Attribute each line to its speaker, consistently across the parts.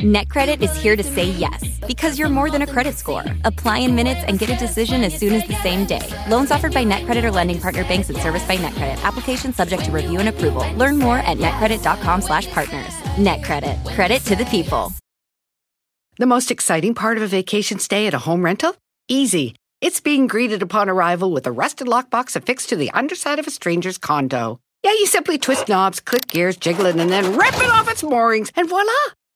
Speaker 1: NetCredit is here to say yes because you're more than a credit score. Apply in minutes and get a decision as soon as the same day. Loans offered by NetCredit or lending partner banks and serviced by NetCredit. Application subject to review and approval. Learn more at netcredit.com/partners. NetCredit. Credit to the people.
Speaker 2: The most exciting part of a vacation stay at a home rental? Easy. It's being greeted upon arrival with a rusted lockbox affixed to the underside of a stranger's condo. Yeah, you simply twist knobs, click gears, jiggle it, and then rip it off its moorings, and voila!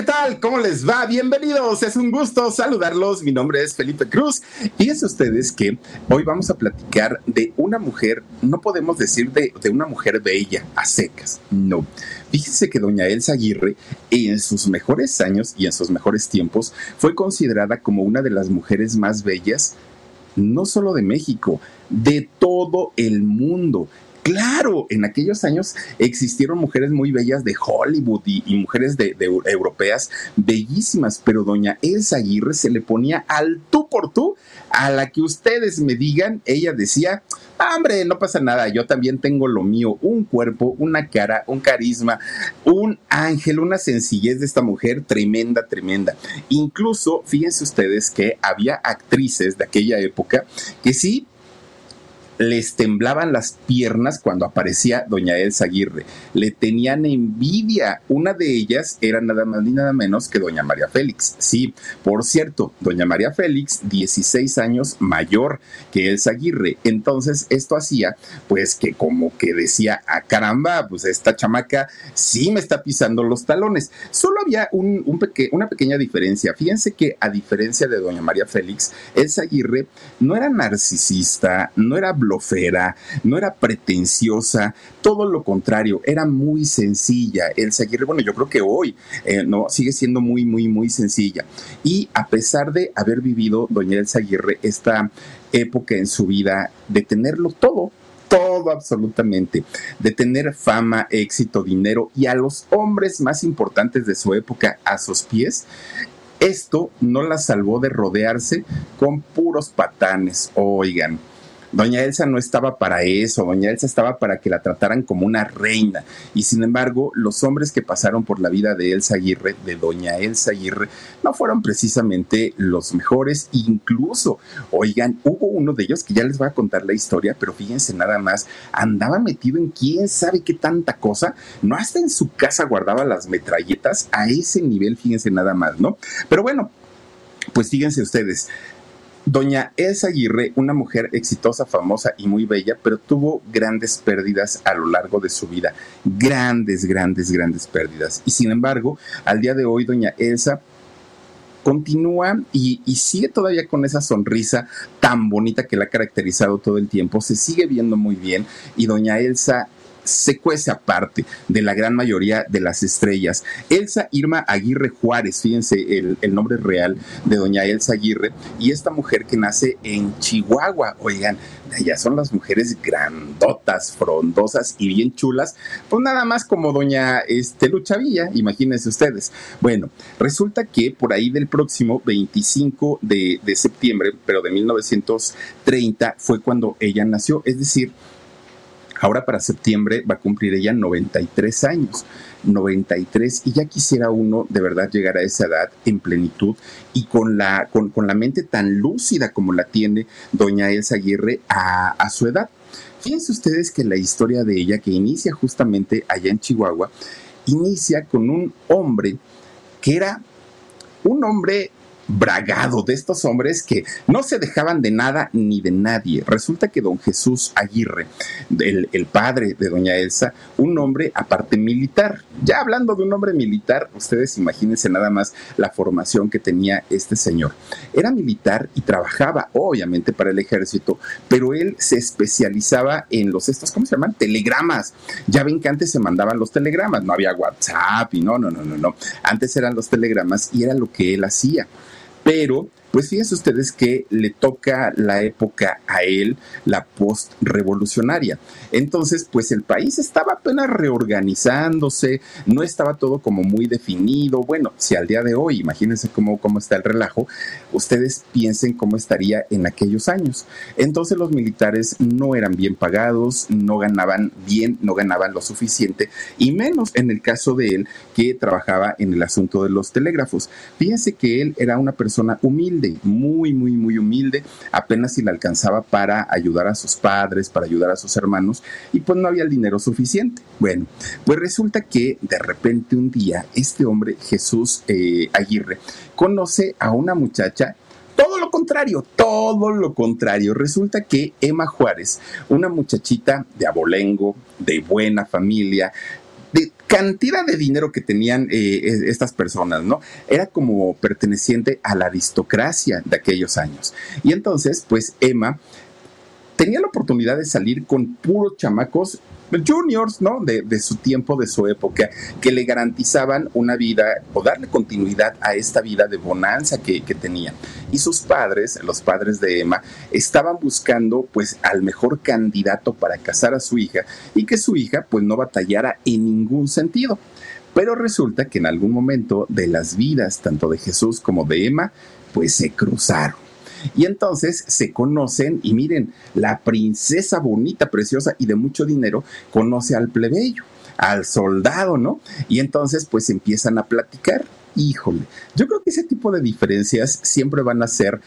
Speaker 3: ¿Qué tal? ¿Cómo les va? Bienvenidos. Es un gusto saludarlos. Mi nombre es Felipe Cruz. Y es ustedes que hoy vamos a platicar de una mujer, no podemos decir de, de una mujer bella, a secas, no. Fíjense que doña Elsa Aguirre, en sus mejores años y en sus mejores tiempos, fue considerada como una de las mujeres más bellas, no solo de México, de todo el mundo. Claro, en aquellos años existieron mujeres muy bellas de Hollywood y, mujeres de, europeas bellísimas, pero doña Elsa Aguirre se le ponía al tú por tú a la que ustedes me digan. Ella decía, hombre, no pasa nada, yo también tengo lo mío, un cuerpo, una cara, un carisma, un ángel, una sencillez de esta mujer tremenda, tremenda. Incluso, fíjense ustedes que había actrices de aquella época que sí les temblaban las piernas cuando aparecía doña Elsa Aguirre. Le tenían envidia. Una de ellas era nada más ni nada menos que doña María Félix. Sí, por cierto, doña María Félix, 16 años mayor que Elsa Aguirre. Entonces, esto hacía, pues, que como que decía, ah, caramba, pues esta chamaca sí me está pisando los talones. Solo había una pequeña diferencia. Fíjense que a diferencia de doña María Félix, Elsa Aguirre no era narcisista, no era no era pretenciosa, todo lo contrario, era muy sencilla. Elsa Aguirre, bueno, yo creo que hoy eh, no sigue siendo muy, muy, muy sencilla. Y a pesar de haber vivido doña Elsa Aguirre esta época en su vida de tenerlo todo, todo absolutamente, de tener fama, éxito, dinero y a los hombres más importantes de su época a sus pies, esto no la salvó de rodearse con puros patanes, oigan. Doña Elsa no estaba para eso, doña Elsa estaba para que la trataran como una reina. Y sin embargo, los hombres que pasaron por la vida de Elsa Aguirre, de doña Elsa Aguirre, no fueron precisamente los mejores. Incluso, oigan, hubo uno de ellos que ya les voy a contar la historia, pero fíjense nada más, andaba metido en quién sabe qué tanta cosa, no hasta en su casa guardaba las metralletas a ese nivel, fíjense nada más, ¿no? Pero bueno, pues fíjense ustedes, Doña Elsa Aguirre, una mujer exitosa, famosa y muy bella, pero tuvo grandes pérdidas a lo largo de su vida. Grandes, grandes, grandes pérdidas. Y sin embargo, al día de hoy, doña Elsa continúa y, y, sigue todavía con esa sonrisa tan bonita que la ha caracterizado todo el tiempo, se sigue viendo muy bien y doña Elsa se cuece aparte de la gran mayoría de las estrellas. Elsa Irma Aguirre Juárez, fíjense el, nombre real de doña Elsa Aguirre, y esta mujer que nace en Chihuahua, oigan, ya son las mujeres grandotas, frondosas y bien chulas, pues nada más como doña este, Luchavilla, imagínense ustedes. Bueno, resulta que por ahí del próximo 25 de, de septiembre, pero de 1930, fue cuando ella nació, es decir, Ahora para septiembre va a cumplir ella 93 años. 93 y ya quisiera uno de verdad llegar a esa edad en plenitud y con la, con, con la mente tan lúcida como la tiene doña Elsa Aguirre a, a su edad. Fíjense ustedes que la historia de ella, que inicia justamente allá en Chihuahua, inicia con un hombre que era un hombre bragado de estos hombres que no se dejaban de nada ni de nadie. Resulta que don Jesús Aguirre, el, el, padre de doña Elsa, un hombre aparte militar. Ya hablando de un hombre militar, ustedes imagínense nada más la formación que tenía este señor. Era militar y trabajaba obviamente para el ejército, pero él se especializaba en los estos, ¿cómo se llaman? Telegramas. Ya ven que antes se mandaban los telegramas, no había WhatsApp y no, no, no, no, no. Antes eran los telegramas y era lo que él hacía pero Pues fíjense ustedes que le toca la época a él, la post-revolucionaria. Entonces, pues el país estaba apenas reorganizándose, no estaba todo como muy definido. Bueno, si al día de hoy, imagínense cómo, cómo está el relajo, ustedes piensen cómo estaría en aquellos años. Entonces los militares no eran bien pagados, no ganaban bien, no ganaban lo suficiente, y menos en el caso de él que trabajaba en el asunto de los telégrafos. Fíjense que él era una persona humilde, muy, muy, muy humilde, apenas si le alcanzaba para ayudar a sus padres, para ayudar a sus hermanos, y pues no había el dinero suficiente. Bueno, pues resulta que de repente un día este hombre, Jesús eh, Aguirre, conoce a una muchacha todo lo contrario, todo lo contrario. Resulta que Emma Juárez, una muchachita de abolengo, de buena familia, cantidad de dinero que tenían eh, estas personas, ¿no? Era como perteneciente a la aristocracia de aquellos años. Y entonces, pues Emma tenía la oportunidad de salir con puros chamacos juniors, ¿no? De, su tiempo, de su época, que le garantizaban una vida o darle continuidad a esta vida de bonanza que, que tenían. Y sus padres, los padres de Emma, estaban buscando pues al mejor candidato para casar a su hija y que su hija pues no batallara en ningún sentido. Pero resulta que en algún momento de las vidas tanto de Jesús como de Emma pues se cruzaron. Y entonces se conocen y miren, la princesa bonita, preciosa y de mucho dinero conoce al plebeyo, al soldado, ¿no? Y entonces pues empiezan a platicar. Híjole, yo creo que ese tipo de diferencias siempre van a ser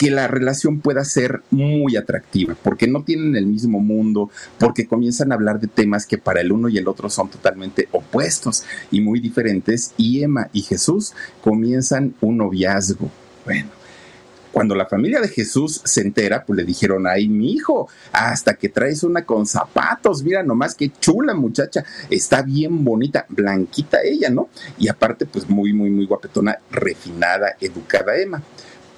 Speaker 3: que la relación pueda ser muy atractiva, porque no tienen el mismo mundo, porque comienzan a hablar de temas que para el uno y el otro son totalmente opuestos y muy diferentes, y Emma y Jesús comienzan un noviazgo. Bueno, cuando la familia de Jesús se entera, pues le dijeron, ay, mi hijo, hasta que traes una con zapatos, mira nomás qué chula muchacha, está bien bonita, blanquita ella, ¿no? Y aparte, pues muy, muy, muy guapetona, refinada, educada Emma.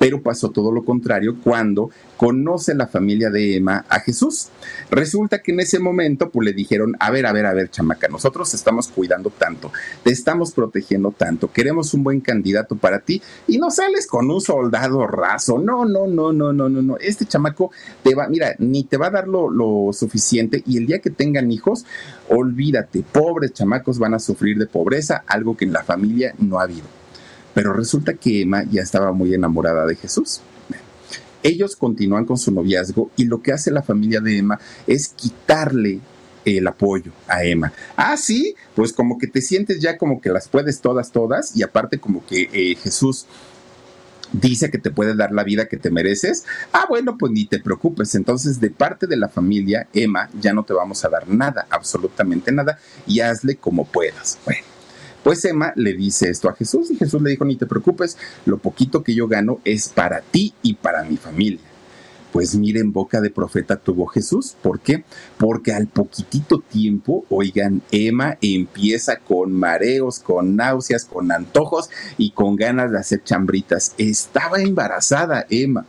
Speaker 3: Pero pasó todo lo contrario cuando conoce la familia de Emma a Jesús. Resulta que en ese momento pues le dijeron, a ver, a ver, a ver, chamaca, nosotros te estamos cuidando tanto, te estamos protegiendo tanto, queremos un buen candidato para ti y no sales con un soldado raso. No, no, no, no, no, no, no. Este chamaco te va, mira, ni te va a dar lo, lo suficiente y el día que tengan hijos, olvídate, pobres chamacos van a sufrir de pobreza, algo que en la familia no ha habido. Pero resulta que Emma ya estaba muy enamorada de Jesús. Ellos continúan con su noviazgo y lo que hace la familia de Emma es quitarle el apoyo a Emma. Ah, sí, pues como que te sientes ya como que las puedes todas, todas, y aparte como que eh, Jesús dice que te puede dar la vida que te mereces. Ah, bueno, pues ni te preocupes. Entonces, de parte de la familia, Emma, ya no te vamos a dar nada, absolutamente nada, y hazle como puedas. Bueno. Pues Emma le dice esto a Jesús y Jesús le dijo, ni te preocupes, lo poquito que yo gano es para ti y para mi familia. Pues miren, boca de profeta tuvo Jesús. ¿Por qué? Porque al poquitito tiempo, oigan, Emma empieza con mareos, con náuseas, con antojos y con ganas de hacer chambritas. Estaba embarazada Emma.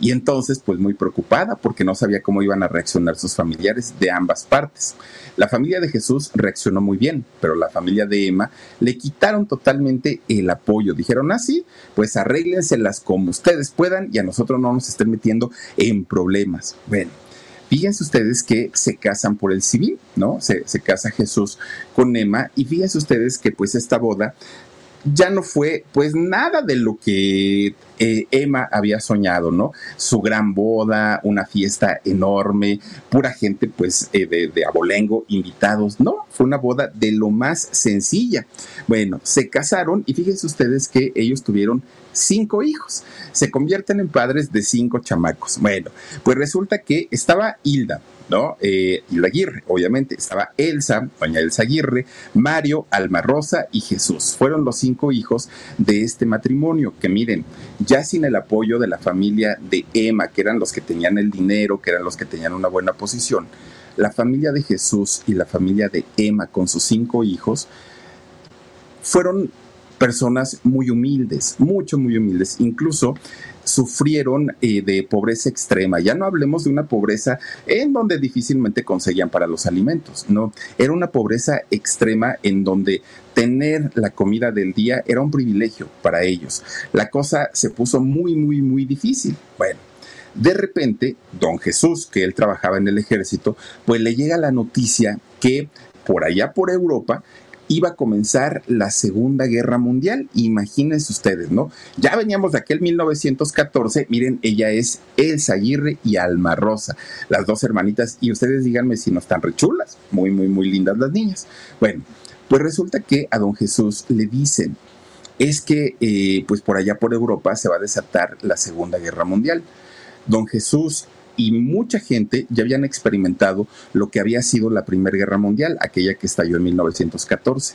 Speaker 3: Y entonces, pues muy preocupada porque no sabía cómo iban a reaccionar sus familiares de ambas partes. La familia de Jesús reaccionó muy bien, pero la familia de Emma le quitaron totalmente el apoyo. Dijeron así, ah, pues arréglenselas como ustedes puedan y a nosotros no nos estén metiendo en problemas. Bueno. Fíjense ustedes que se casan por el civil, ¿no? Se, se casa Jesús con Emma y fíjense ustedes que pues esta boda ya no fue pues nada de lo que eh, Emma había soñado, ¿no? Su gran boda, una fiesta enorme, pura gente pues eh, de, de, abolengo, invitados, no, fue una boda de lo más sencilla. Bueno, se casaron y fíjense ustedes que ellos tuvieron cinco hijos, se convierten en padres de cinco chamacos. Bueno, pues resulta que estaba Hilda, ¿no? Eh, Hilda Aguirre, obviamente. Estaba Elsa, doña Elsa Aguirre, Mario, Alma Rosa y Jesús. Fueron los cinco hijos de este matrimonio que miren, ya sin el apoyo de la familia de Emma, que eran los que tenían el dinero, que eran los que tenían una buena posición, la familia de Jesús y la familia de Emma con sus cinco hijos fueron personas muy humildes, mucho, muy humildes. Incluso sufrieron eh, de pobreza extrema. Ya no hablemos de una pobreza en donde difícilmente conseguían para los alimentos, no. Era una pobreza extrema en donde tener la comida del día era un privilegio para ellos. La cosa se puso muy, muy, muy difícil. Bueno. De repente, don Jesús, que él trabajaba en el ejército, pues le llega la noticia que por allá por Europa iba a comenzar la Segunda Guerra Mundial. Imagínense ustedes, ¿no? Ya veníamos de aquel 1914. Miren, ella es Elsa Aguirre y Alma Rosa, las dos hermanitas. Y ustedes díganme si no están rechulas. Muy, muy, muy lindas las niñas. Bueno, pues resulta que a don Jesús le dicen, es que eh, pues por allá por Europa se va a desatar la Segunda Guerra Mundial. Don Jesús y mucha gente ya habían experimentado lo que había sido la Primera Guerra Mundial, aquella que estalló en 1914.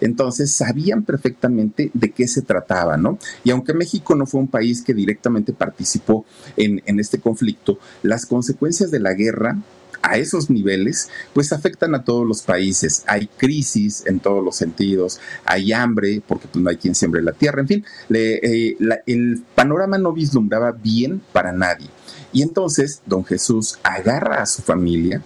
Speaker 3: Entonces sabían perfectamente de qué se trataba, ¿no? Y aunque México no fue un país que directamente participó en, este conflicto, las consecuencias de la guerra a esos niveles, pues afectan a todos los países. Hay crisis en todos los sentidos, hay hambre, porque pues, no hay quien siembre la tierra, en fin, eh, el panorama no vislumbraba bien para nadie. Y entonces don Jesús agarra a su familia,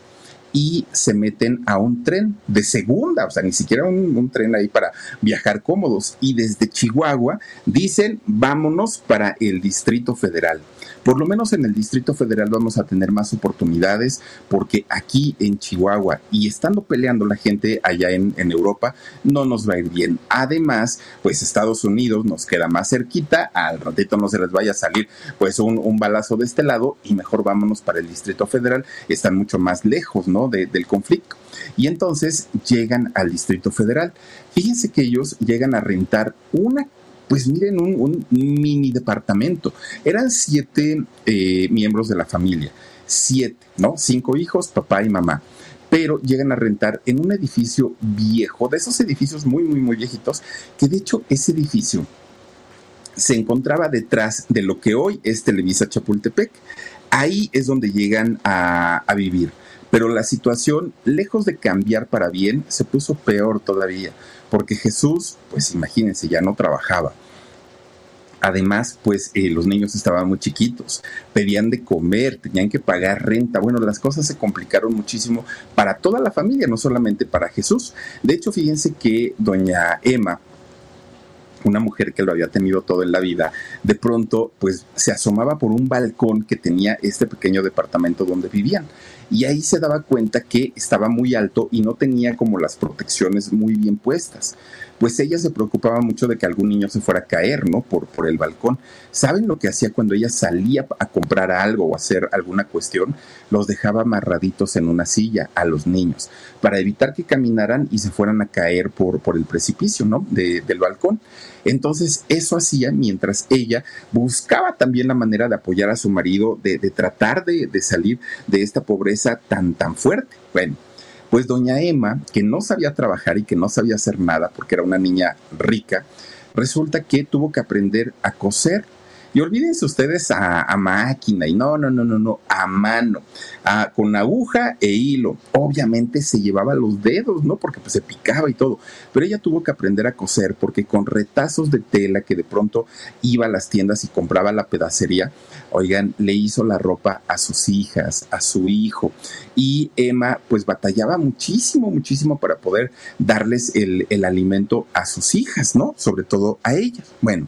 Speaker 3: y se meten a un tren de segunda, o sea, ni siquiera un, tren ahí para viajar cómodos. Y desde Chihuahua dicen, vámonos para el Distrito Federal por lo menos en el Distrito Federal vamos a tener más oportunidades porque aquí en Chihuahua y estando peleando la gente allá en, Europa no nos va a ir bien. Además, pues Estados Unidos nos queda más cerquita, al ratito no se les vaya a salir pues un, balazo de este lado y mejor vámonos para el Distrito Federal, están mucho más lejos, ¿no? del conflicto. Y entonces llegan al Distrito Federal. Fíjense que ellos llegan a rentar una pues miren, un, mini departamento. Eran siete eh, miembros de la familia, siete, ¿no? Cinco hijos, papá y mamá. Pero llegan a rentar en un edificio viejo, de esos edificios muy, muy, muy viejitos, que de hecho ese edificio se encontraba detrás de lo que hoy es Televisa Chapultepec. Ahí es donde llegan a, a vivir. Pero la situación, lejos de cambiar para bien, se puso peor todavía porque Jesús, pues imagínense, ya no trabajaba. Además, pues eh, los niños estaban muy chiquitos, pedían de comer, tenían que pagar renta. Bueno, las cosas se complicaron muchísimo para toda la familia, no solamente para Jesús. De hecho, fíjense que doña Emma, una mujer que lo había tenido todo en la vida, de pronto pues se asomaba por un balcón que tenía este pequeño departamento donde vivían y ahí se daba cuenta que estaba muy alto y no tenía como las protecciones muy bien puestas. Pues ella se preocupaba mucho de que algún niño se fuera a caer, ¿no? Por, por el balcón. ¿Saben lo que hacía cuando ella salía a comprar algo o hacer alguna cuestión? Los dejaba amarraditos en una silla a los niños para evitar que caminaran y se fueran a caer por, por el precipicio, ¿no? del balcón. Entonces, eso hacía mientras ella buscaba también la manera de apoyar a su marido, de, tratar de, de salir de esta pobreza tan, tan fuerte. Bueno, pues doña Emma, que no sabía trabajar y que no sabía hacer nada porque era una niña rica, resulta que tuvo que aprender a coser y olvídense ustedes a, máquina y no, no, no, no, no, a mano, con aguja e hilo. Obviamente se llevaba los dedos, ¿no? Porque pues se picaba y todo. Pero ella tuvo que aprender a coser porque con retazos de tela que de pronto iba a las tiendas y compraba la pedacería, oigan, le hizo la ropa a sus hijas, a su hijo. Y Emma pues batallaba muchísimo, muchísimo para poder darles el, el alimento a sus hijas, ¿no? Sobre todo a ellas. Bueno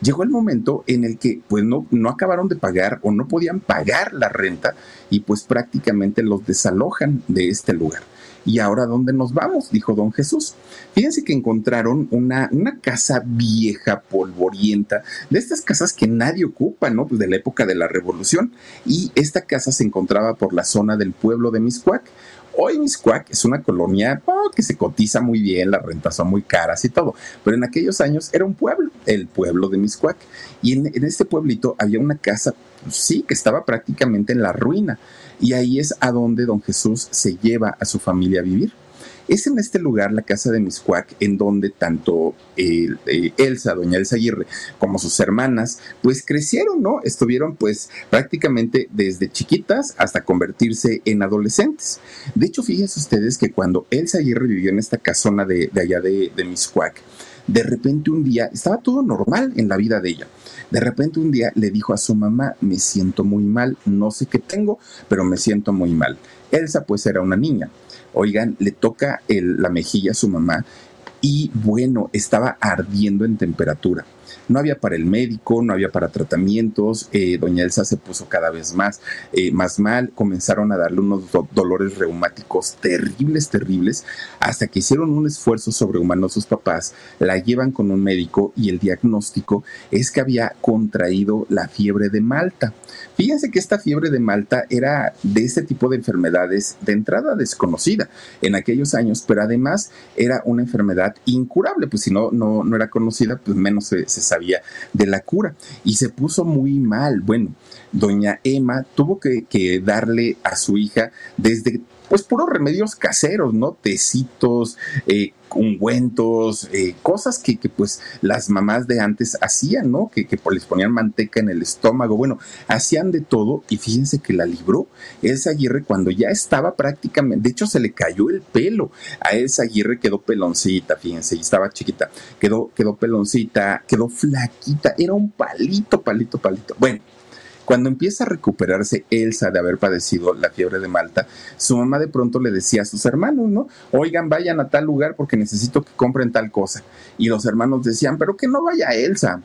Speaker 3: llegó el momento en el que pues no, no acabaron de pagar o no podían pagar la renta y pues prácticamente los desalojan de este lugar. ¿Y ahora dónde nos vamos? dijo don Jesús. Fíjense que encontraron una, una casa vieja, polvorienta, de estas casas que nadie ocupa, ¿no? Pues de la época de la revolución. Y esta casa se encontraba por la zona del pueblo de Miscuac Hoy Miscuac es una colonia oh, que se cotiza muy bien, las rentas son muy caras y todo, pero en aquellos años era un pueblo, el pueblo de Miscuac. Y en, en este pueblito había una casa, pues, sí, que estaba prácticamente en la ruina. Y ahí es a donde don Jesús se lleva a su familia a vivir. Es en este lugar, la casa de Miscuac, en donde tanto eh, Elsa, doña Elsa Aguirre, como sus hermanas, pues crecieron, ¿no? Estuvieron pues prácticamente desde chiquitas hasta convertirse en adolescentes. De hecho, fíjense ustedes que cuando Elsa Aguirre vivió en esta casona de, allá de, de Miscuac, de repente un día estaba todo normal en la vida de ella. De repente un día le dijo a su mamá, me siento muy mal, no sé qué tengo, pero me siento muy mal. Elsa pues era una niña. Oigan, le toca la mejilla a su mamá y bueno, estaba ardiendo en temperatura. No había para el médico, no había para tratamientos. Eh, doña Elsa se puso cada vez más, eh, más mal. Comenzaron a darle unos dolores reumáticos terribles, terribles, hasta que hicieron un esfuerzo sobrehumano sus papás. La llevan con un médico y el diagnóstico es que había contraído la fiebre de Malta. Fíjense que esta fiebre de Malta era de este tipo de enfermedades de entrada desconocida en aquellos años, pero además era una enfermedad incurable, pues si no, no, no era conocida, pues menos se, sabía de la cura. Y se puso muy mal. Bueno, doña Emma tuvo que, que darle a su hija desde pues puros remedios caseros, ¿no? Tecitos, eh, ungüentos, eh, cosas que, pues las mamás de antes hacían, ¿no? Que, que les ponían manteca en el estómago, bueno, hacían de todo y fíjense que la libró Elsa Aguirre cuando ya estaba prácticamente, de hecho se le cayó el pelo, a Elsa Aguirre quedó peloncita, fíjense, y estaba chiquita, quedó, quedó peloncita, quedó flaquita, era un palito, palito, palito. Bueno, cuando empieza a recuperarse Elsa de haber padecido la fiebre de Malta, su mamá de pronto le decía a sus hermanos, ¿no? Oigan, vayan a tal lugar porque necesito que compren tal cosa. Y los hermanos decían, pero que no vaya Elsa.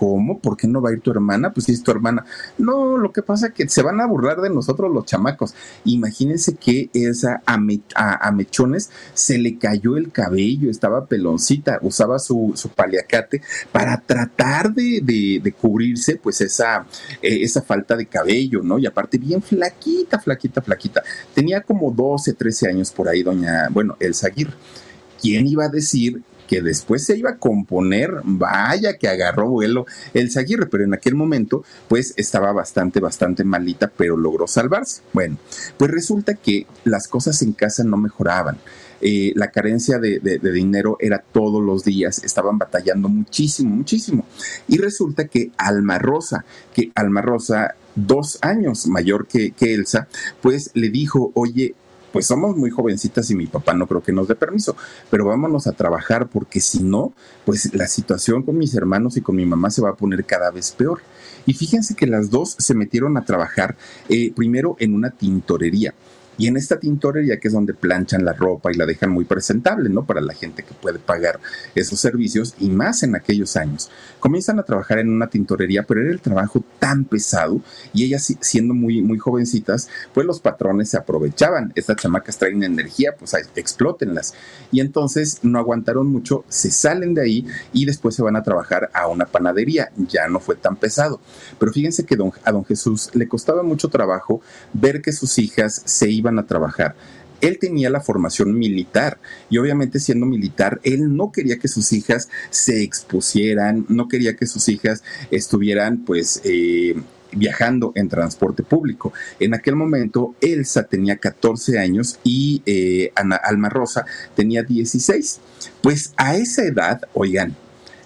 Speaker 3: ¿Cómo? ¿Por qué no va a ir tu hermana? Pues si es tu hermana. No, lo que pasa es que se van a burlar de nosotros los chamacos. Imagínense que esa a, Mechones se le cayó el cabello, estaba peloncita, usaba su, paliacate para tratar de, cubrirse pues esa, eh, esa falta de cabello, ¿no? Y aparte bien flaquita, flaquita, flaquita. Tenía como 12, 13 años por ahí, doña, bueno, el Aguirre. ¿Quién iba a decir que después se iba a componer, vaya que agarró vuelo el Zaguirre, pero en aquel momento pues estaba bastante, bastante malita, pero logró salvarse. Bueno, pues resulta que las cosas en casa no mejoraban. Eh, la carencia de, dinero era todos los días, estaban batallando muchísimo, muchísimo. Y resulta que Alma Rosa, que Alma Rosa, dos años mayor que, que Elsa, pues le dijo, oye, pues somos muy jovencitas y mi papá no creo que nos dé permiso, pero vámonos a trabajar porque si no, pues la situación con mis hermanos y con mi mamá se va a poner cada vez peor. Y fíjense que las dos se metieron a trabajar eh, primero en una tintorería. Y en esta tintorería, que es donde planchan la ropa y la dejan muy presentable, ¿no? Para la gente que puede pagar esos servicios y más en aquellos años. Comienzan a trabajar en una tintorería, pero era el trabajo tan pesado y ellas siendo muy, muy jovencitas, pues los patrones se aprovechaban. Estas chamacas traen energía, pues explótenlas. Y entonces no aguantaron mucho, se salen de ahí y después se van a trabajar a una panadería. Ya no fue tan pesado. Pero fíjense que a don Jesús le costaba mucho trabajo ver que sus hijas se iban a trabajar. Él tenía la formación militar y obviamente siendo militar, él no quería que sus hijas se expusieran, no quería que sus hijas estuvieran pues... Eh, viajando en transporte público. En aquel momento, Elsa tenía 14 años y eh, Ana Alma Rosa tenía 16. Pues a esa edad, oigan,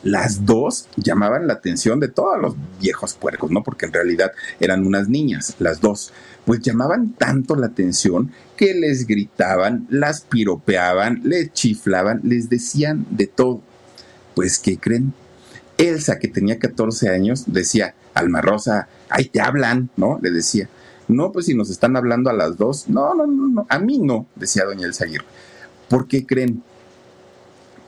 Speaker 3: las dos llamaban la atención de todos los viejos puercos, ¿no? Porque en realidad eran unas niñas, las dos pues llamaban tanto la atención que les gritaban, las piropeaban, les chiflaban, les decían de todo. Pues, ¿qué creen? Elsa, que tenía 14 años, decía, Alma Rosa, ahí te hablan, ¿no? Le decía. No, pues si nos están hablando a las dos. No, no, no, no, a mí no, decía doña Elsa Aguirre. ¿Por qué creen?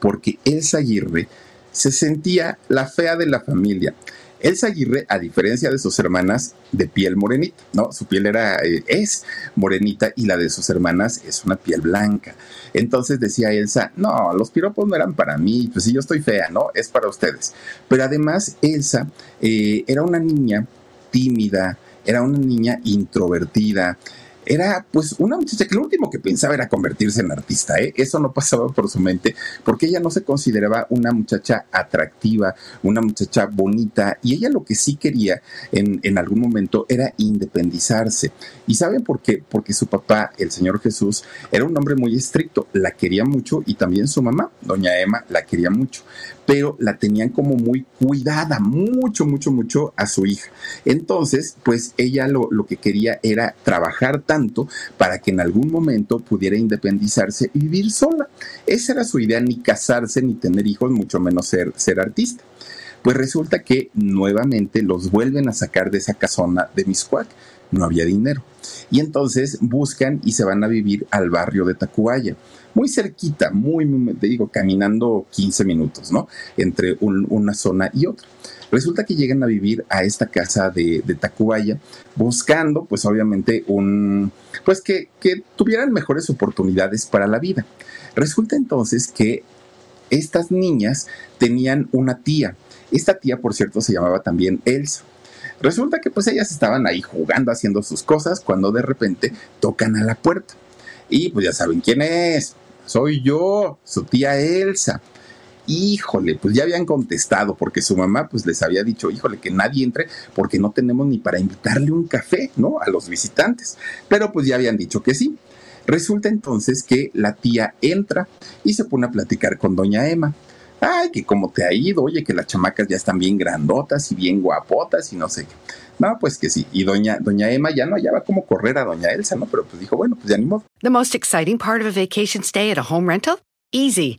Speaker 3: Porque Elsa Aguirre se sentía la fea de la familia. Elsa Aguirre, a diferencia de sus hermanas, de piel morenita, ¿no? Su piel era, eh, es morenita y la de sus hermanas es una piel blanca. Entonces decía Elsa, no, los piropos no eran para mí, pues si yo estoy fea, ¿no? Es para ustedes. Pero además, Elsa eh, era una niña tímida, era una niña introvertida, era pues una muchacha que lo último que pensaba era convertirse en artista, ¿eh? Eso no pasaba por su mente porque ella no se consideraba una muchacha atractiva, una muchacha bonita y ella lo que sí quería en, en algún momento era independizarse. ¿Y saben por qué? Porque su papá, el Señor Jesús, era un hombre muy estricto, la quería mucho y también su mamá, doña Emma, la quería mucho pero la tenían como muy cuidada, mucho, mucho, mucho a su hija. Entonces, pues ella lo, que quería era trabajar tanto para que en algún momento pudiera independizarse y vivir sola. Esa era su idea, ni casarse, ni tener hijos, mucho menos ser, ser artista. Pues resulta que nuevamente los vuelven a sacar de esa casona de Miscuac. No había dinero. Y entonces buscan y se van a vivir al barrio de Tacubaya muy cerquita, muy, te digo, caminando 15 minutos, ¿no? Entre una zona y otra. Resulta que llegan a vivir a esta casa de, de Tacubaya buscando, pues obviamente, un, pues que, que tuvieran mejores oportunidades para la vida. Resulta entonces que estas niñas tenían una tía. Esta tía, por cierto, se llamaba también Elsa. Resulta que pues ellas estaban ahí jugando, haciendo sus cosas, cuando de repente tocan a la puerta. Y pues ya saben quién es soy yo, su tía Elsa. Híjole, pues ya habían contestado porque su mamá pues les había dicho, híjole, que nadie entre porque no tenemos ni para invitarle un café, ¿no? A los visitantes. Pero pues ya habían dicho que sí. Resulta entonces que la tía entra y se pone a platicar con doña Emma. Ay, que cómo te ha ido, oye, que las chamacas ya están bien grandotas y bien guapotas y no sé qué. No, pues que sí. Y doña, doña Emma ya no hallaba cómo correr a doña Elsa, ¿no? Pero pues dijo, bueno, pues ya ni modo.
Speaker 2: The most exciting part of a vacation stay at a home rental? Easy.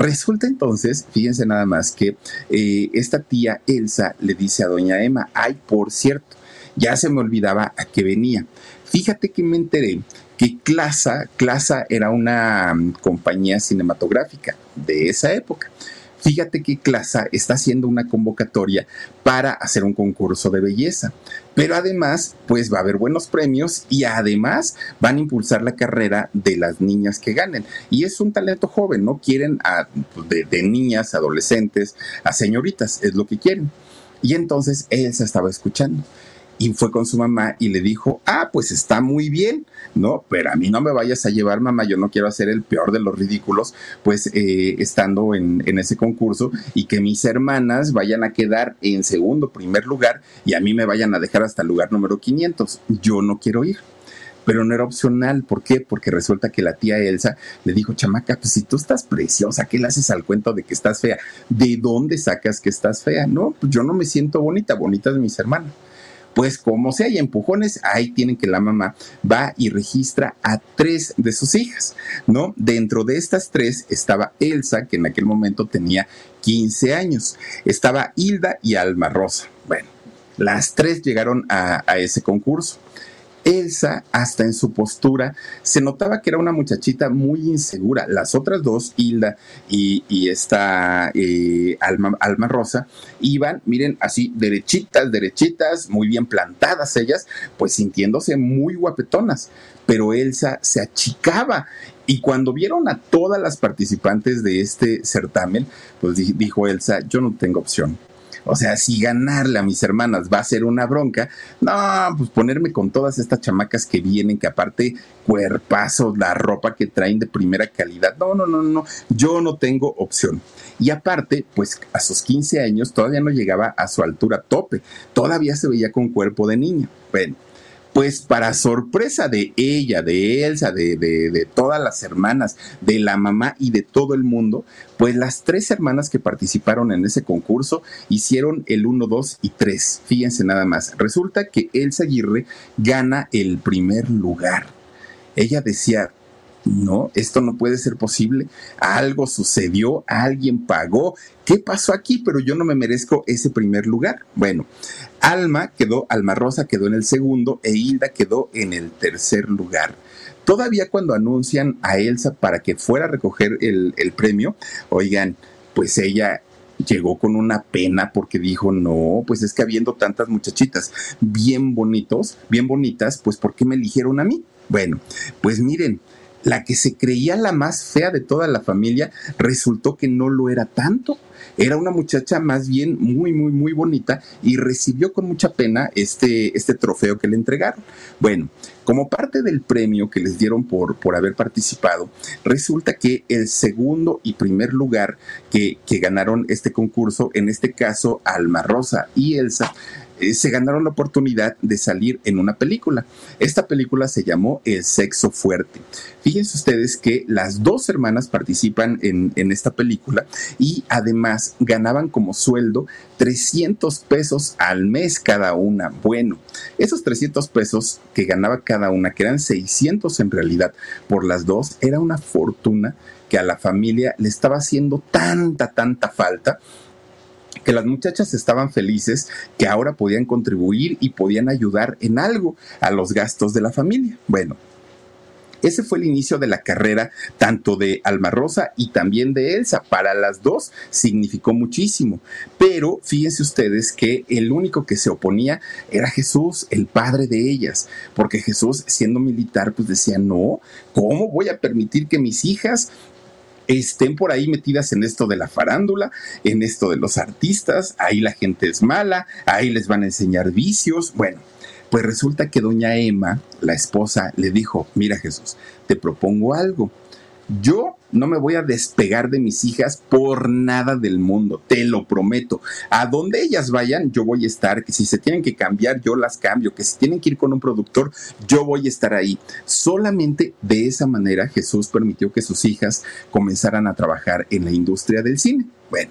Speaker 3: Resulta entonces, fíjense nada más que eh, esta tía Elsa le dice a doña Emma, ay, por cierto, ya se me olvidaba a qué venía. Fíjate que me enteré que Clasa, Clasa era una mm, compañía cinematográfica de esa época. Fíjate que Clasa está haciendo una convocatoria para hacer un concurso de belleza, pero además, pues va a haber buenos premios y además van a impulsar la carrera de las niñas que ganen. Y es un talento joven, ¿no? Quieren a, pues, de, de niñas, adolescentes, a señoritas, es lo que quieren. Y entonces Elsa estaba escuchando y fue con su mamá y le dijo, ah, pues está muy bien, ¿no? Pero a mí no me vayas a llevar, mamá, yo no quiero hacer el peor de los ridículos, pues eh, estando en, en, ese concurso y que mis hermanas vayan a quedar en segundo, primer lugar y a mí me vayan a dejar hasta el lugar número 500. Yo no quiero ir pero no era opcional. ¿Por qué? Porque resulta que la tía Elsa le dijo, chamaca, pues si tú estás preciosa, ¿qué le haces al cuento de que estás fea? ¿De dónde sacas que estás fea? No, pues yo no me siento bonita, bonita de mis hermanas pues como sea hay empujones, ahí tienen que la mamá va y registra a tres de sus hijas, ¿no? Dentro de estas tres estaba Elsa, que en aquel momento tenía 15 años, estaba Hilda y Alma Rosa. Bueno, las tres llegaron a, a ese concurso. Elsa, hasta en su postura, se notaba que era una muchachita muy insegura. Las otras dos, Hilda y, esta eh, Alma, Alma Rosa, iban, miren, así, derechitas, derechitas, muy bien plantadas ellas, pues sintiéndose muy guapetonas. Pero Elsa se achicaba y cuando vieron a todas las participantes de este certamen, pues dijo Elsa, yo no tengo opción. O sea, si ganarle a mis hermanas va a ser una bronca, no, pues ponerme con todas estas chamacas que vienen, que aparte cuerpazos, la ropa que traen de primera calidad. No, no, no, no, yo no tengo opción. Y aparte, pues a sus 15 años todavía no llegaba a su altura tope, todavía se veía con cuerpo de niña. Bueno, pues para sorpresa de ella, de Elsa, de, de, todas las hermanas, de la mamá y de todo el mundo, pues las tres hermanas que participaron en ese concurso hicieron el 1, 2 y 3. Fíjense nada más. Resulta que Elsa Aguirre gana el primer lugar. Ella decía, no, esto no puede ser posible. Algo sucedió, alguien pagó. ¿Qué pasó aquí? Pero yo no me merezco ese primer lugar. Bueno, Alma quedó, Alma Rosa quedó en el segundo e Hilda quedó en el tercer lugar. Todavía cuando anuncian a Elsa para que fuera a recoger el, el premio, oigan, pues ella llegó con una pena porque dijo, no, pues es que habiendo tantas muchachitas bien bonitos, bien bonitas, pues ¿por qué me eligieron a mí? Bueno, pues miren, la que se creía la más fea de toda la familia resultó que no lo era tanto. Era una muchacha más bien muy, muy, muy bonita y recibió con mucha pena este, este trofeo que le entregaron. Bueno, como parte del premio que les dieron por, por haber participado, resulta que el segundo y primer lugar que, que ganaron este concurso, en este caso Alma Rosa y Elsa, eh, se ganaron la oportunidad de salir en una película. Esta película se llamó El Sexo Fuerte. Fíjense ustedes que las dos hermanas participan en, en esta película y además ganaban como sueldo 300 pesos al mes cada una. Bueno, esos 300 pesos que ganaba cada una, que eran 600 en realidad por las dos, era una fortuna que a la familia le estaba haciendo tanta, tanta falta que las muchachas estaban felices que ahora podían contribuir y podían ayudar en algo a los gastos de la familia. Bueno, ese fue el inicio de la carrera tanto de Alma Rosa y también de Elsa. Para las dos significó muchísimo. Pero fíjense ustedes que el único que se oponía era Jesús, el padre de ellas. Porque Jesús, siendo militar, pues decía, no, ¿cómo voy a permitir que mis hijas estén por ahí metidas en esto de la farándula, en esto de los artistas, ahí la gente es mala, ahí les van a enseñar vicios. Bueno, pues resulta que doña Emma, la esposa, le dijo, mira Jesús, te propongo algo. Yo no me voy a despegar de mis hijas por nada del mundo, te lo prometo. A donde ellas vayan, yo voy a estar, que si se tienen que cambiar, yo las cambio, que si tienen que ir con un productor, yo voy a estar ahí. Solamente de esa manera Jesús permitió que sus hijas comenzaran a trabajar en la industria del cine. Bueno,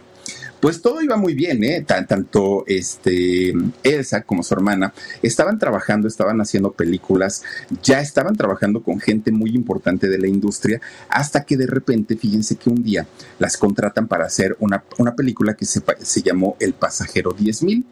Speaker 3: pues todo iba muy bien, ¿eh? tanto este, Elsa como su hermana estaban trabajando, estaban haciendo películas, ya estaban trabajando con gente muy importante de la industria, hasta que de repente, fíjense que un día las contratan para hacer una, película que se, se llamó El Pasajero 10.000.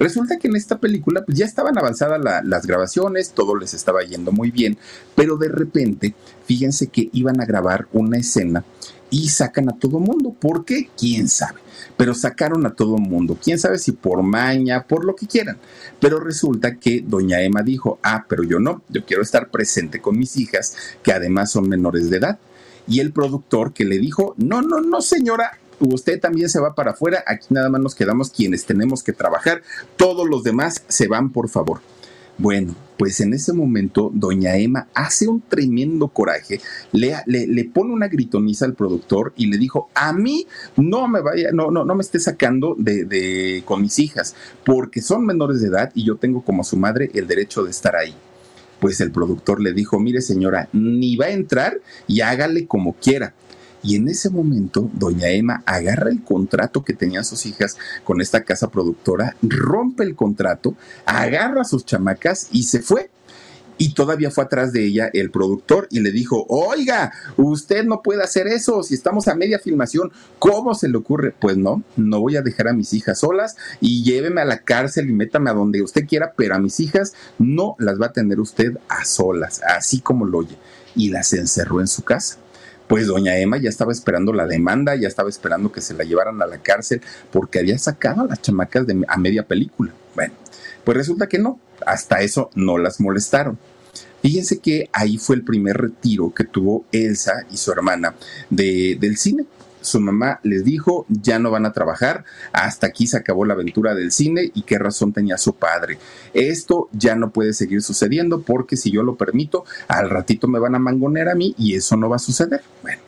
Speaker 3: Resulta que en esta película pues, ya estaban avanzadas las grabaciones, todo les estaba yendo muy bien, pero de repente, fíjense que iban a grabar una escena y sacan a todo mundo. ¿Por qué? ¿Quién sabe? pero sacaron a todo mundo. Quién sabe si por maña, por lo que quieran. Pero resulta que doña Emma dijo, ah, pero yo no, yo quiero estar presente con mis hijas, que además son menores de edad. Y el productor que le dijo, no, no, no, señora, usted también se va para afuera, aquí nada más nos quedamos quienes tenemos que trabajar, todos los demás se van, por favor. Bueno, pues en ese momento doña Emma hace un tremendo coraje, le, le, pone una gritoniza al productor y le dijo, a mí no me vaya, no, no, no me esté sacando de, de, con mis hijas, porque son menores de edad y yo tengo como su madre el derecho de estar ahí. Pues el productor le dijo, mire señora, ni va a entrar y hágale como quiera. Y en ese momento, doña Emma agarra el contrato que tenían sus hijas con esta casa productora, rompe el contrato, agarra a sus chamacas y se fue y todavía fue atrás de ella el productor y le dijo, oiga, usted no puede hacer eso, si estamos a media filmación, ¿cómo se le ocurre? Pues no, no voy a dejar a mis hijas solas y lléveme a la cárcel y métame a donde usted quiera, pero a mis hijas no las va a tener usted a solas, así como lo oye. Y las encerró en su casa pues doña Emma ya estaba esperando la demanda, ya estaba esperando que se la llevaran a la cárcel porque había sacado a las chamacas a media película. Bueno, pues resulta que no, hasta eso no las molestaron. Fíjense que ahí fue el primer retiro que tuvo Elsa y su hermana de, del cine su mamá les dijo, ya no van a trabajar, hasta aquí se acabó la aventura del cine y qué razón tenía su padre. Esto ya no puede seguir sucediendo porque si yo lo permito, al ratito me van a mangonear a mí y eso no va a suceder. Bueno.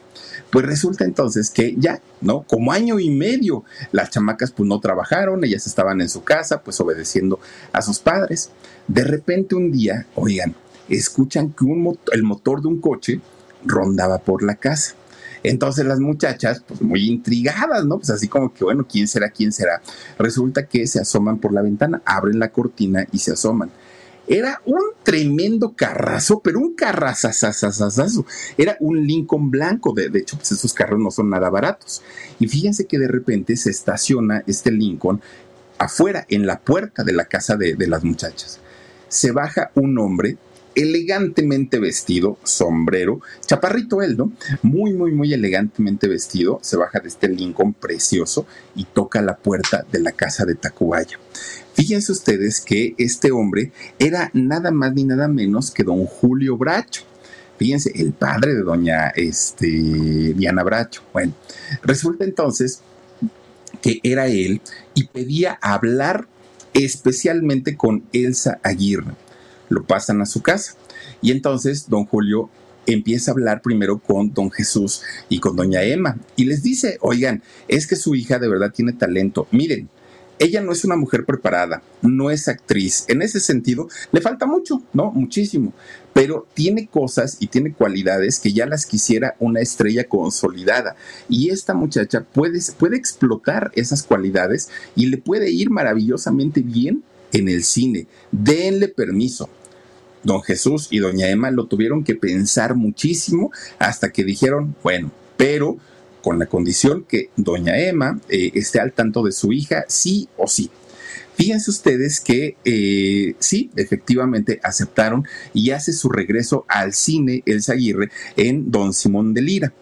Speaker 3: Pues resulta entonces que ya, ¿no? Como año y medio, las chamacas pues no trabajaron, ellas estaban en su casa, pues obedeciendo a sus padres. De repente un día, oigan, escuchan que un el motor de un coche rondaba por la casa. Entonces las muchachas, pues muy intrigadas, ¿no? Pues así como que, bueno, ¿quién será? ¿Quién será? Resulta que se asoman por la ventana, abren la cortina y se asoman. Era un tremendo carrazo, pero un carrazazazazazo. Era un Lincoln blanco. De, hecho, pues esos carros no son nada baratos. Y fíjense que de repente se estaciona este Lincoln afuera, en la puerta de la casa de, de las muchachas. Se baja un hombre elegantemente vestido, sombrero, chaparrito él, ¿no? Muy, muy, muy elegantemente vestido, se baja de este Lincoln precioso y toca la puerta de la casa de Tacubaya. Fíjense ustedes que este hombre era nada más ni nada menos que don Julio Bracho. Fíjense, el padre de doña este, Diana Bracho. Bueno, resulta entonces que era él y pedía hablar especialmente con Elsa Aguirre. Lo pasan a su casa y entonces don Julio empieza a hablar primero con don Jesús y con doña Emma y les dice, oigan, es que su hija de verdad tiene talento. Miren, ella no es una mujer preparada, no es actriz. En ese sentido, le falta mucho, ¿no? Muchísimo. Pero tiene cosas y tiene cualidades que ya las quisiera una estrella consolidada. Y esta muchacha puede, puede explotar esas cualidades y le puede ir maravillosamente bien en el cine. Denle permiso. Don Jesús y doña Emma lo tuvieron que pensar muchísimo hasta que dijeron, bueno, pero con la condición que doña Emma eh, esté al tanto de su hija, sí o sí. Fíjense ustedes que eh, sí, efectivamente aceptaron y hace su regreso al cine Elsa Aguirre en Don Simón de Lira.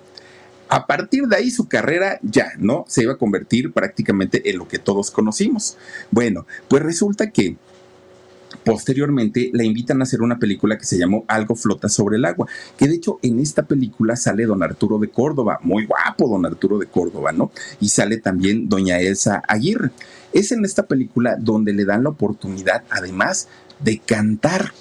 Speaker 3: A partir de ahí su carrera ya, ¿no? Se iba a convertir prácticamente en lo que todos conocimos. Bueno, pues resulta que Posteriormente la invitan a hacer una película que se llamó Algo flota sobre el agua, que de hecho en esta película sale don Arturo de Córdoba, muy guapo don Arturo de Córdoba, ¿no? Y sale también doña Elsa Aguirre. Es en esta película donde le dan la oportunidad, además, de cantar.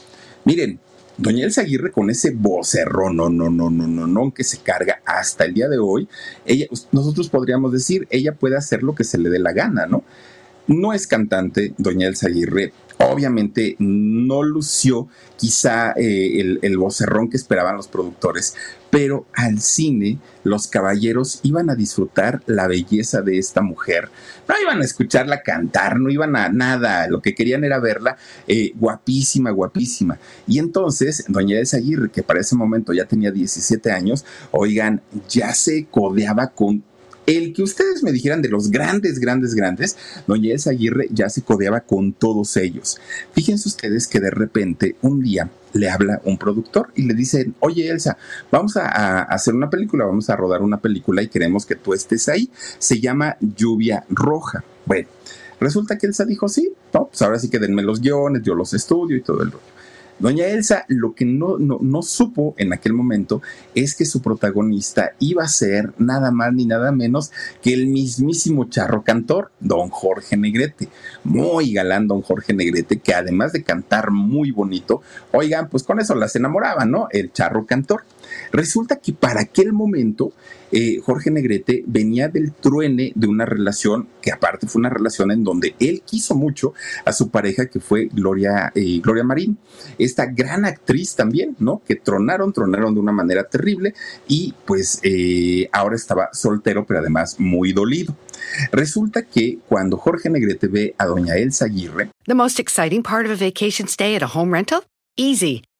Speaker 3: Miren, Doña Elsa Aguirre con ese vocerrón, no, no, no, no, no, no, que se carga hasta el día de hoy, ella, nosotros podríamos decir, ella puede hacer lo que se le dé la gana, ¿no? No es cantante, Doña Elsa Aguirre, obviamente no lució quizá eh, el, el, vocerrón que esperaban los productores, pero al cine los caballeros iban a disfrutar la belleza de esta mujer. No iban a escucharla cantar, no iban a nada, lo que querían era verla eh, guapísima, guapísima. Y entonces, doña Elsa Aguirre, que para ese momento ya tenía 17 años, oigan, ya se codeaba con el que ustedes me dijeran de los grandes, grandes, grandes, doña Elsa Aguirre ya se codeaba con todos ellos. Fíjense ustedes que de repente un día le habla un productor y le dice, oye Elsa, vamos a, hacer una película, vamos a rodar una película y queremos que tú estés ahí. Se llama Lluvia Roja. Bueno, resulta que Elsa dijo, sí, pues ahora sí que denme los guiones, yo los estudio y todo el rollo. Doña Elsa lo que no, no, supo en aquel momento es que su protagonista iba a ser nada más ni nada menos que el mismísimo charro cantor, don Jorge Negrete. Muy galán don Jorge Negrete, que además de cantar muy bonito, oigan, pues con eso las enamoraba, ¿no? El charro cantor. Resulta que para aquel momento eh, Jorge Negrete venía del truene de una relación que aparte fue una relación en donde él quiso mucho a su pareja que fue Gloria, eh, Gloria Marín, esta gran actriz también, ¿no? Que tronaron, tronaron de una manera terrible y pues eh, ahora estaba soltero pero además muy dolido. Resulta que cuando Jorge Negrete ve a doña Elsa Aguirre,
Speaker 2: The most exciting part of a vacation stay at a home rental? Easy.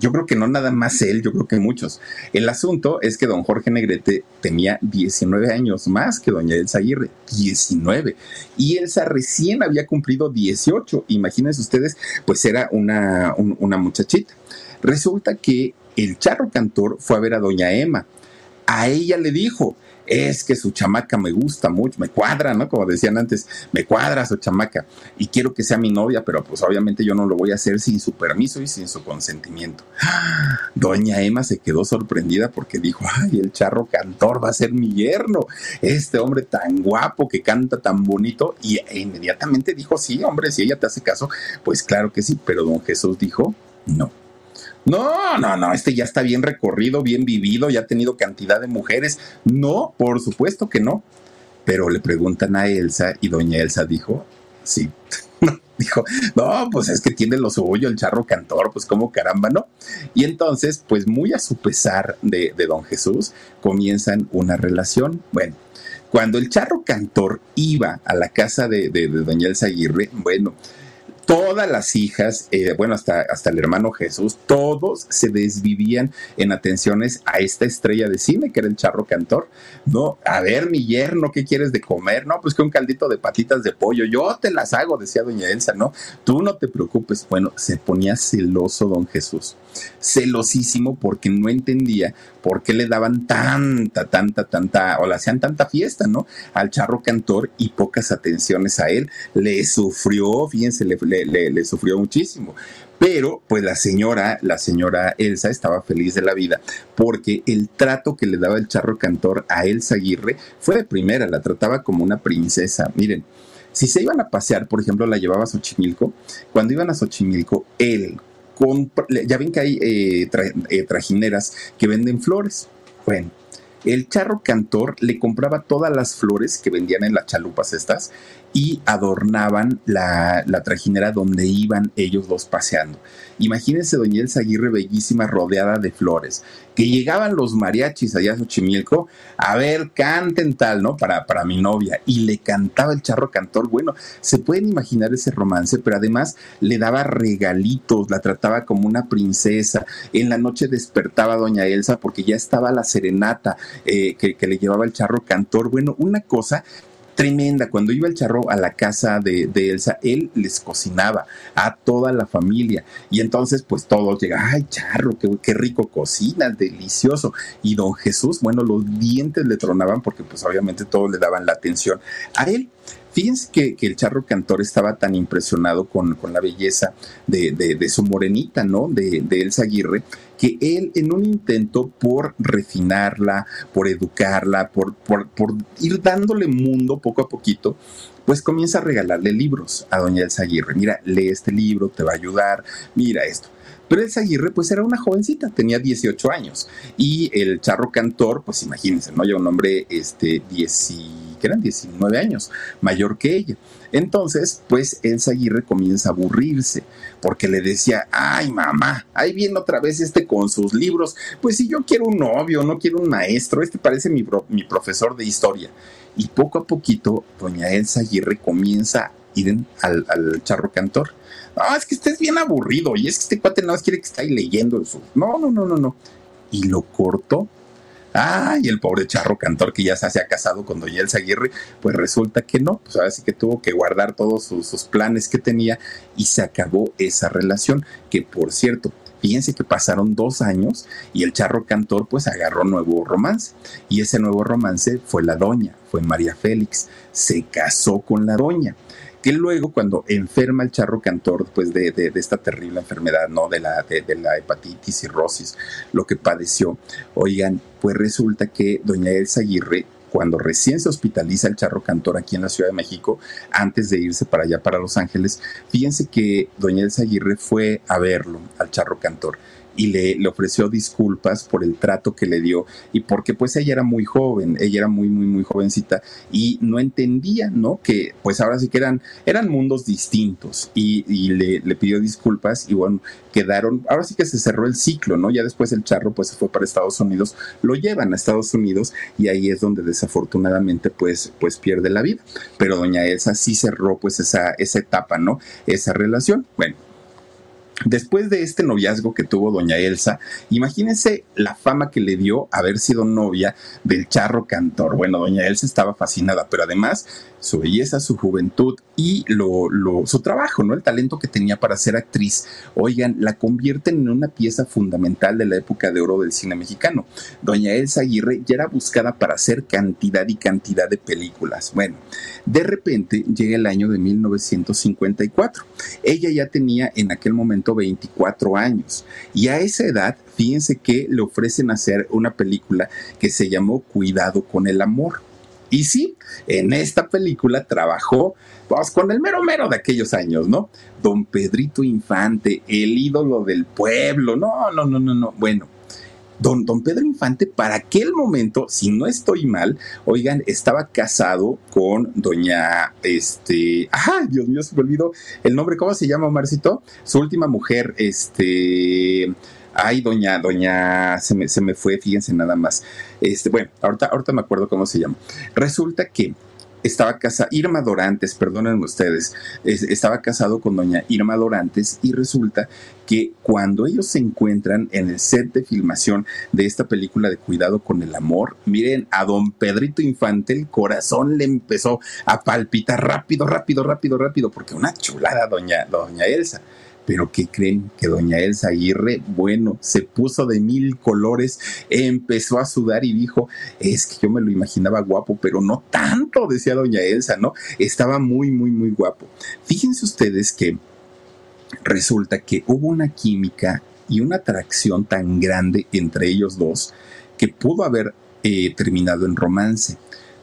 Speaker 3: Yo creo que no nada más él, yo creo que muchos. El asunto es que don Jorge Negrete tenía 19 años más que doña Elsa Aguirre, 19. Y Elsa recién había cumplido 18. Imagínense ustedes, pues era una, un, una muchachita. Resulta que el charro cantor fue a ver a doña Emma. A ella le dijo, es que su chamaca me gusta mucho, me cuadra, ¿no? Como decían antes, me cuadra su chamaca y quiero que sea mi novia, pero pues obviamente yo no lo voy a hacer sin su permiso y sin su consentimiento. Doña Emma se quedó sorprendida porque dijo, ay, el charro cantor va a ser mi yerno, este hombre tan guapo que canta tan bonito y inmediatamente dijo, sí, hombre, si ella te hace caso, pues claro que sí, pero don Jesús dijo, no no, no, no, este ya está bien recorrido, bien vivido, ya ha tenido cantidad de mujeres. No, por supuesto que no. Pero le preguntan a Elsa y doña Elsa dijo, Sí. dijo, no, pues es que tiene lo suyo el charro cantor, pues como caramba, ¿no? Y entonces, pues muy a su pesar de, don Jesús, comienzan una relación. Bueno, cuando el charro cantor iba a la casa de, de, de doña Elsa Aguirre, bueno, todas las hijas, eh, bueno, hasta, hasta el hermano Jesús, todos se desvivían en atenciones a esta estrella de cine que era el charro cantor. No, a ver, mi yerno, ¿qué quieres de comer? No, pues que un caldito de patitas de pollo, yo te las hago, decía doña Elsa, ¿no? Tú no te preocupes. Bueno, se ponía celoso don Jesús, celosísimo porque no entendía por qué le daban tanta, tanta, tanta, o le hacían tanta fiesta, ¿no? Al charro cantor y pocas atenciones a él. Le sufrió, fíjense, le, le, sufrió muchísimo. Pero, pues la señora, la señora Elsa estaba feliz de la vida porque el trato que le daba el charro cantor a Elsa Aguirre fue de primera, la trataba como una princesa. Miren, si se iban a pasear, por ejemplo, la llevaba a Xochimilco, cuando iban a Xochimilco, él, ya ven que hay eh, eh, trajineras que venden flores. Bueno, el charro cantor le compraba todas las flores que vendían en las chalupas estas y adornaban la, trajinera donde iban ellos dos paseando. Imagínense doña Elsa Aguirre bellísima rodeada de flores, que llegaban los mariachis allá a Xochimilco, a ver, canten tal, ¿no? Para, para mi novia. Y le cantaba el charro cantor. Bueno, se pueden imaginar ese romance, pero además le daba regalitos, la trataba como una princesa. En la noche despertaba doña Elsa porque ya estaba la serenata eh, que, que le llevaba el charro cantor. Bueno, una cosa tremenda. Cuando iba el charro a la casa de, Elsa, él les cocinaba a toda la familia. Y entonces, pues todos llegan, ay, charro, qué, rico cocina, delicioso. Y don Jesús, bueno, los dientes le tronaban porque pues obviamente todos le daban la atención a él. Fíjense que, el charro cantor estaba tan impresionado con, la belleza de, su morenita, ¿no? De, de Elsa Aguirre, que él en un intento por refinarla, por educarla, por, por, ir dándole mundo poco a poquito, pues comienza a regalarle libros a doña Elsa Aguirre. Mira, lee este libro, te va a ayudar, mira esto. Pero Elsa Aguirre, pues era una jovencita, tenía 18 años. Y el charro cantor, pues imagínense, ¿no? Ya un hombre, este, 10 que eran 19 años, mayor que ella. Entonces, pues Elsa Aguirre comienza a aburrirse, porque le decía, ay mamá, ahí viene otra vez este con sus libros, pues si yo quiero un novio, no quiero un maestro, este parece mi, mi profesor de historia. Y poco a poquito, doña Elsa Aguirre comienza a ir al, al charro cantor. Ah, es que estés bien aburrido, y es que este cuate no quiere que esté ahí leyendo. Su... No, no, no, no, no. Y lo cortó Ay, el pobre charro cantor que ya se ha casado con Doña Elsa Aguirre, pues resulta que no, pues ahora sí que tuvo que guardar todos sus, sus planes que tenía y se acabó esa relación, que por cierto, Fíjense que pasaron dos años y el charro cantor pues agarró nuevo romance. Y ese nuevo romance fue la doña, fue María Félix. Se casó con la doña que luego cuando enferma el charro cantor, pues de, de, esta terrible enfermedad, ¿no? De la, de, la hepatitis, cirrosis, lo que padeció, oigan, pues resulta que doña Elsa Aguirre cuando recién se hospitaliza el charro cantor aquí en la Ciudad de México, antes de irse para allá, para Los Ángeles, fíjense que doña Elsa Aguirre fue a verlo al charro cantor y le, le, ofreció disculpas por el trato que le dio y porque pues ella era muy joven, ella era muy, muy, muy jovencita y no entendía, ¿no? Que pues ahora sí que eran, eran mundos distintos y, y le, le, pidió disculpas y bueno, quedaron, ahora sí que se cerró el ciclo, ¿no? Ya después el charro pues se fue para Estados Unidos, lo llevan a Estados Unidos y ahí es donde desafortunadamente pues, pues pierde la vida. Pero doña Elsa sí cerró pues esa, esa etapa, ¿no? Esa relación. Bueno, Después de este noviazgo que tuvo doña Elsa, imagínense la fama que le dio haber sido novia del charro cantor. Bueno, doña Elsa estaba fascinada, pero además su belleza, su juventud y lo, su trabajo, ¿no? El talento que tenía para ser actriz, oigan, la convierten en una pieza fundamental de la época de oro del cine mexicano. Doña Elsa Aguirre ya era buscada para hacer cantidad y cantidad de películas. Bueno, de repente llega el año de 1954. Ella ya tenía en aquel momento 24 años y a esa edad, fíjense que le ofrecen hacer una película que se llamó Cuidado con el amor. Y sí, en esta película trabajó con el mero mero de aquellos años, ¿no? Don Pedrito Infante, el ídolo del pueblo. No, no, no, no, no. Bueno, don, don Pedro Infante, para aquel momento, si no estoy mal, oigan, estaba casado con doña, este, ajá, Dios mío, se me olvidó el nombre, ¿cómo se llama, Marcito? Su última mujer, este... Ay, doña, doña, se me, se me fue, fíjense nada más. Este, bueno, ahorita, ahorita me acuerdo cómo se llama. Resulta que estaba casado, Irma Dorantes, perdónenme ustedes, estaba casado con doña Irma Dorantes y resulta que cuando ellos se encuentran en el set de filmación de esta película de Cuidado con el Amor, miren, a don Pedrito Infante el corazón le empezó a palpitar rápido, rápido, rápido, rápido, porque una chulada doña, doña Elsa. Pero ¿qué creen? Que doña Elsa Aguirre, bueno, se puso de mil colores, empezó a sudar y dijo, es que yo me lo imaginaba guapo, pero no tanto, decía doña Elsa, ¿no? Estaba muy, muy, muy guapo. Fíjense ustedes que resulta que hubo una química y una atracción tan grande entre ellos dos que pudo haber eh, terminado en romance.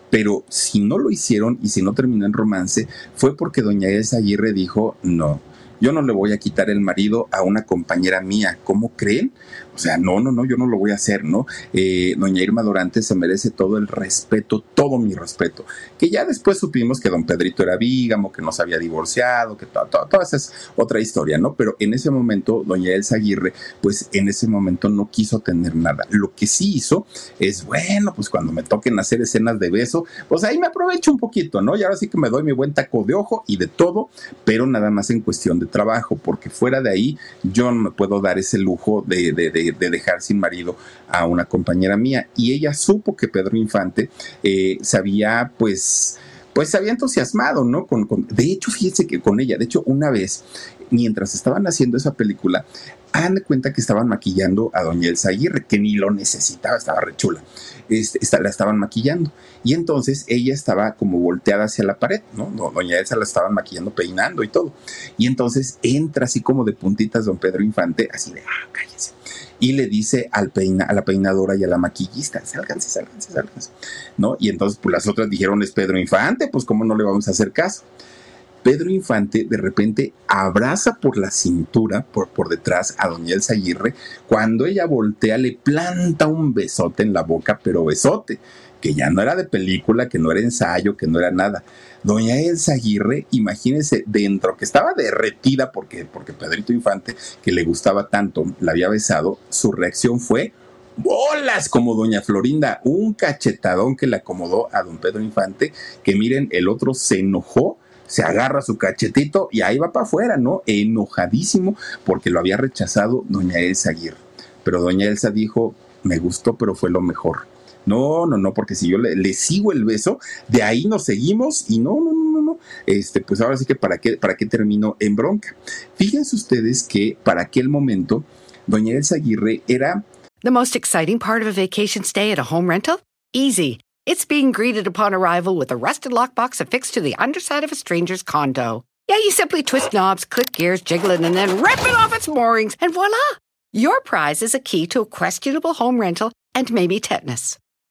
Speaker 3: Pero si no lo hicieron y si no terminó en romance, fue porque doña Elsa Aguirre dijo, no, yo no le voy a quitar el marido a una compañera mía. ¿Cómo creen? O sea, no, no, no, yo no lo voy a hacer, ¿no? Eh, doña Irma Dorante se merece todo el respeto, todo mi respeto. Que ya después supimos que don Pedrito era vígamo, que no se había divorciado, que toda, toda, esa es otra historia, ¿no? Pero en ese momento, doña Elsa Aguirre, pues en ese momento no quiso tener nada. Lo que sí hizo es, bueno, pues cuando me toquen hacer escenas de beso, pues ahí me aprovecho un poquito, ¿no? Y ahora sí que me doy mi buen taco de ojo y de todo, pero nada más en cuestión de trabajo, porque fuera de ahí yo no me puedo dar ese lujo de, de de, dejar sin marido a una compañera mía. Y ella supo que Pedro Infante eh, se había, pues, pues se había entusiasmado, ¿no? Con, de hecho, fíjense que con ella, de hecho, una vez, mientras estaban haciendo esa película, hagan de cuenta que estaban maquillando a Doña Elsa Aguirre, que ni lo necesitaba, estaba rechula. Este, la estaban maquillando. Y entonces ella estaba como volteada hacia la pared, ¿no? Doña Elsa la estaban maquillando, peinando y todo. Y entonces entra así como de puntitas don Pedro Infante, así de, ah, cállese y le dice al peina, a la peinadora y a la maquillista, sálganse, sálganse, sálganse, ¿no? Y entonces pues las otras dijeron, es Pedro Infante, pues cómo no le vamos a hacer caso. Pedro Infante de repente abraza por la cintura, por, por detrás, a doña Elsa Aguirre. Cuando ella voltea, le planta un besote en la boca, pero besote, que ya no era de película, que no era ensayo, que no era nada. Doña Elsa Aguirre, imagínense, dentro, que estaba derretida porque, porque Pedrito Infante, que le gustaba tanto, la había besado, su reacción fue bolas como doña Florinda, un cachetadón que le acomodó a don Pedro Infante, que miren, el otro se enojó, se agarra su cachetito y ahí va para afuera, ¿no? Enojadísimo porque lo había rechazado doña Elsa Aguirre. Pero doña Elsa dijo, me gustó, pero fue lo mejor. No, no, no, porque si yo le, sigo el beso, de ahí nos seguimos y no, no, no, no, Este, pues ahora sí que para qué, para qué termino en bronca. Fíjense ustedes que para aquel momento, doña Elsa Aguirre era.
Speaker 2: The most exciting part of a vacation stay at a home rental? Easy. It's being greeted upon arrival with a rusted lockbox affixed to the underside of a stranger's condo. Yeah, you simply twist knobs, click gears, jiggle it, and then rip it off its moorings, and voila! Your prize is a key to a questionable home rental and maybe tetanus.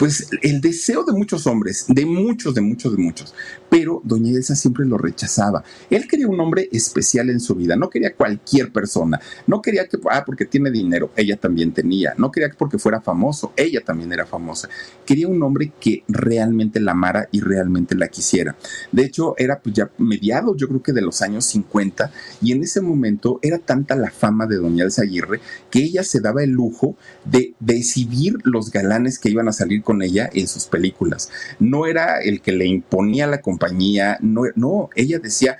Speaker 3: Pues el deseo de muchos hombres, de muchos, de muchos, de muchos, pero doña Elsa siempre lo rechazaba. Él quería un hombre especial en su vida, no quería cualquier persona, no quería que, ah, porque tiene dinero, ella también tenía, no quería porque fuera famoso, ella también era famosa, quería un hombre que realmente la amara y realmente la quisiera. De hecho, era pues ya mediados, yo creo que de los años 50, y en ese momento era tanta la fama de doña Elsa Aguirre que ella se daba el lujo de decidir los galanes que iban a salir con ella en sus películas. No era el que le imponía la compañía, no, no ella decía,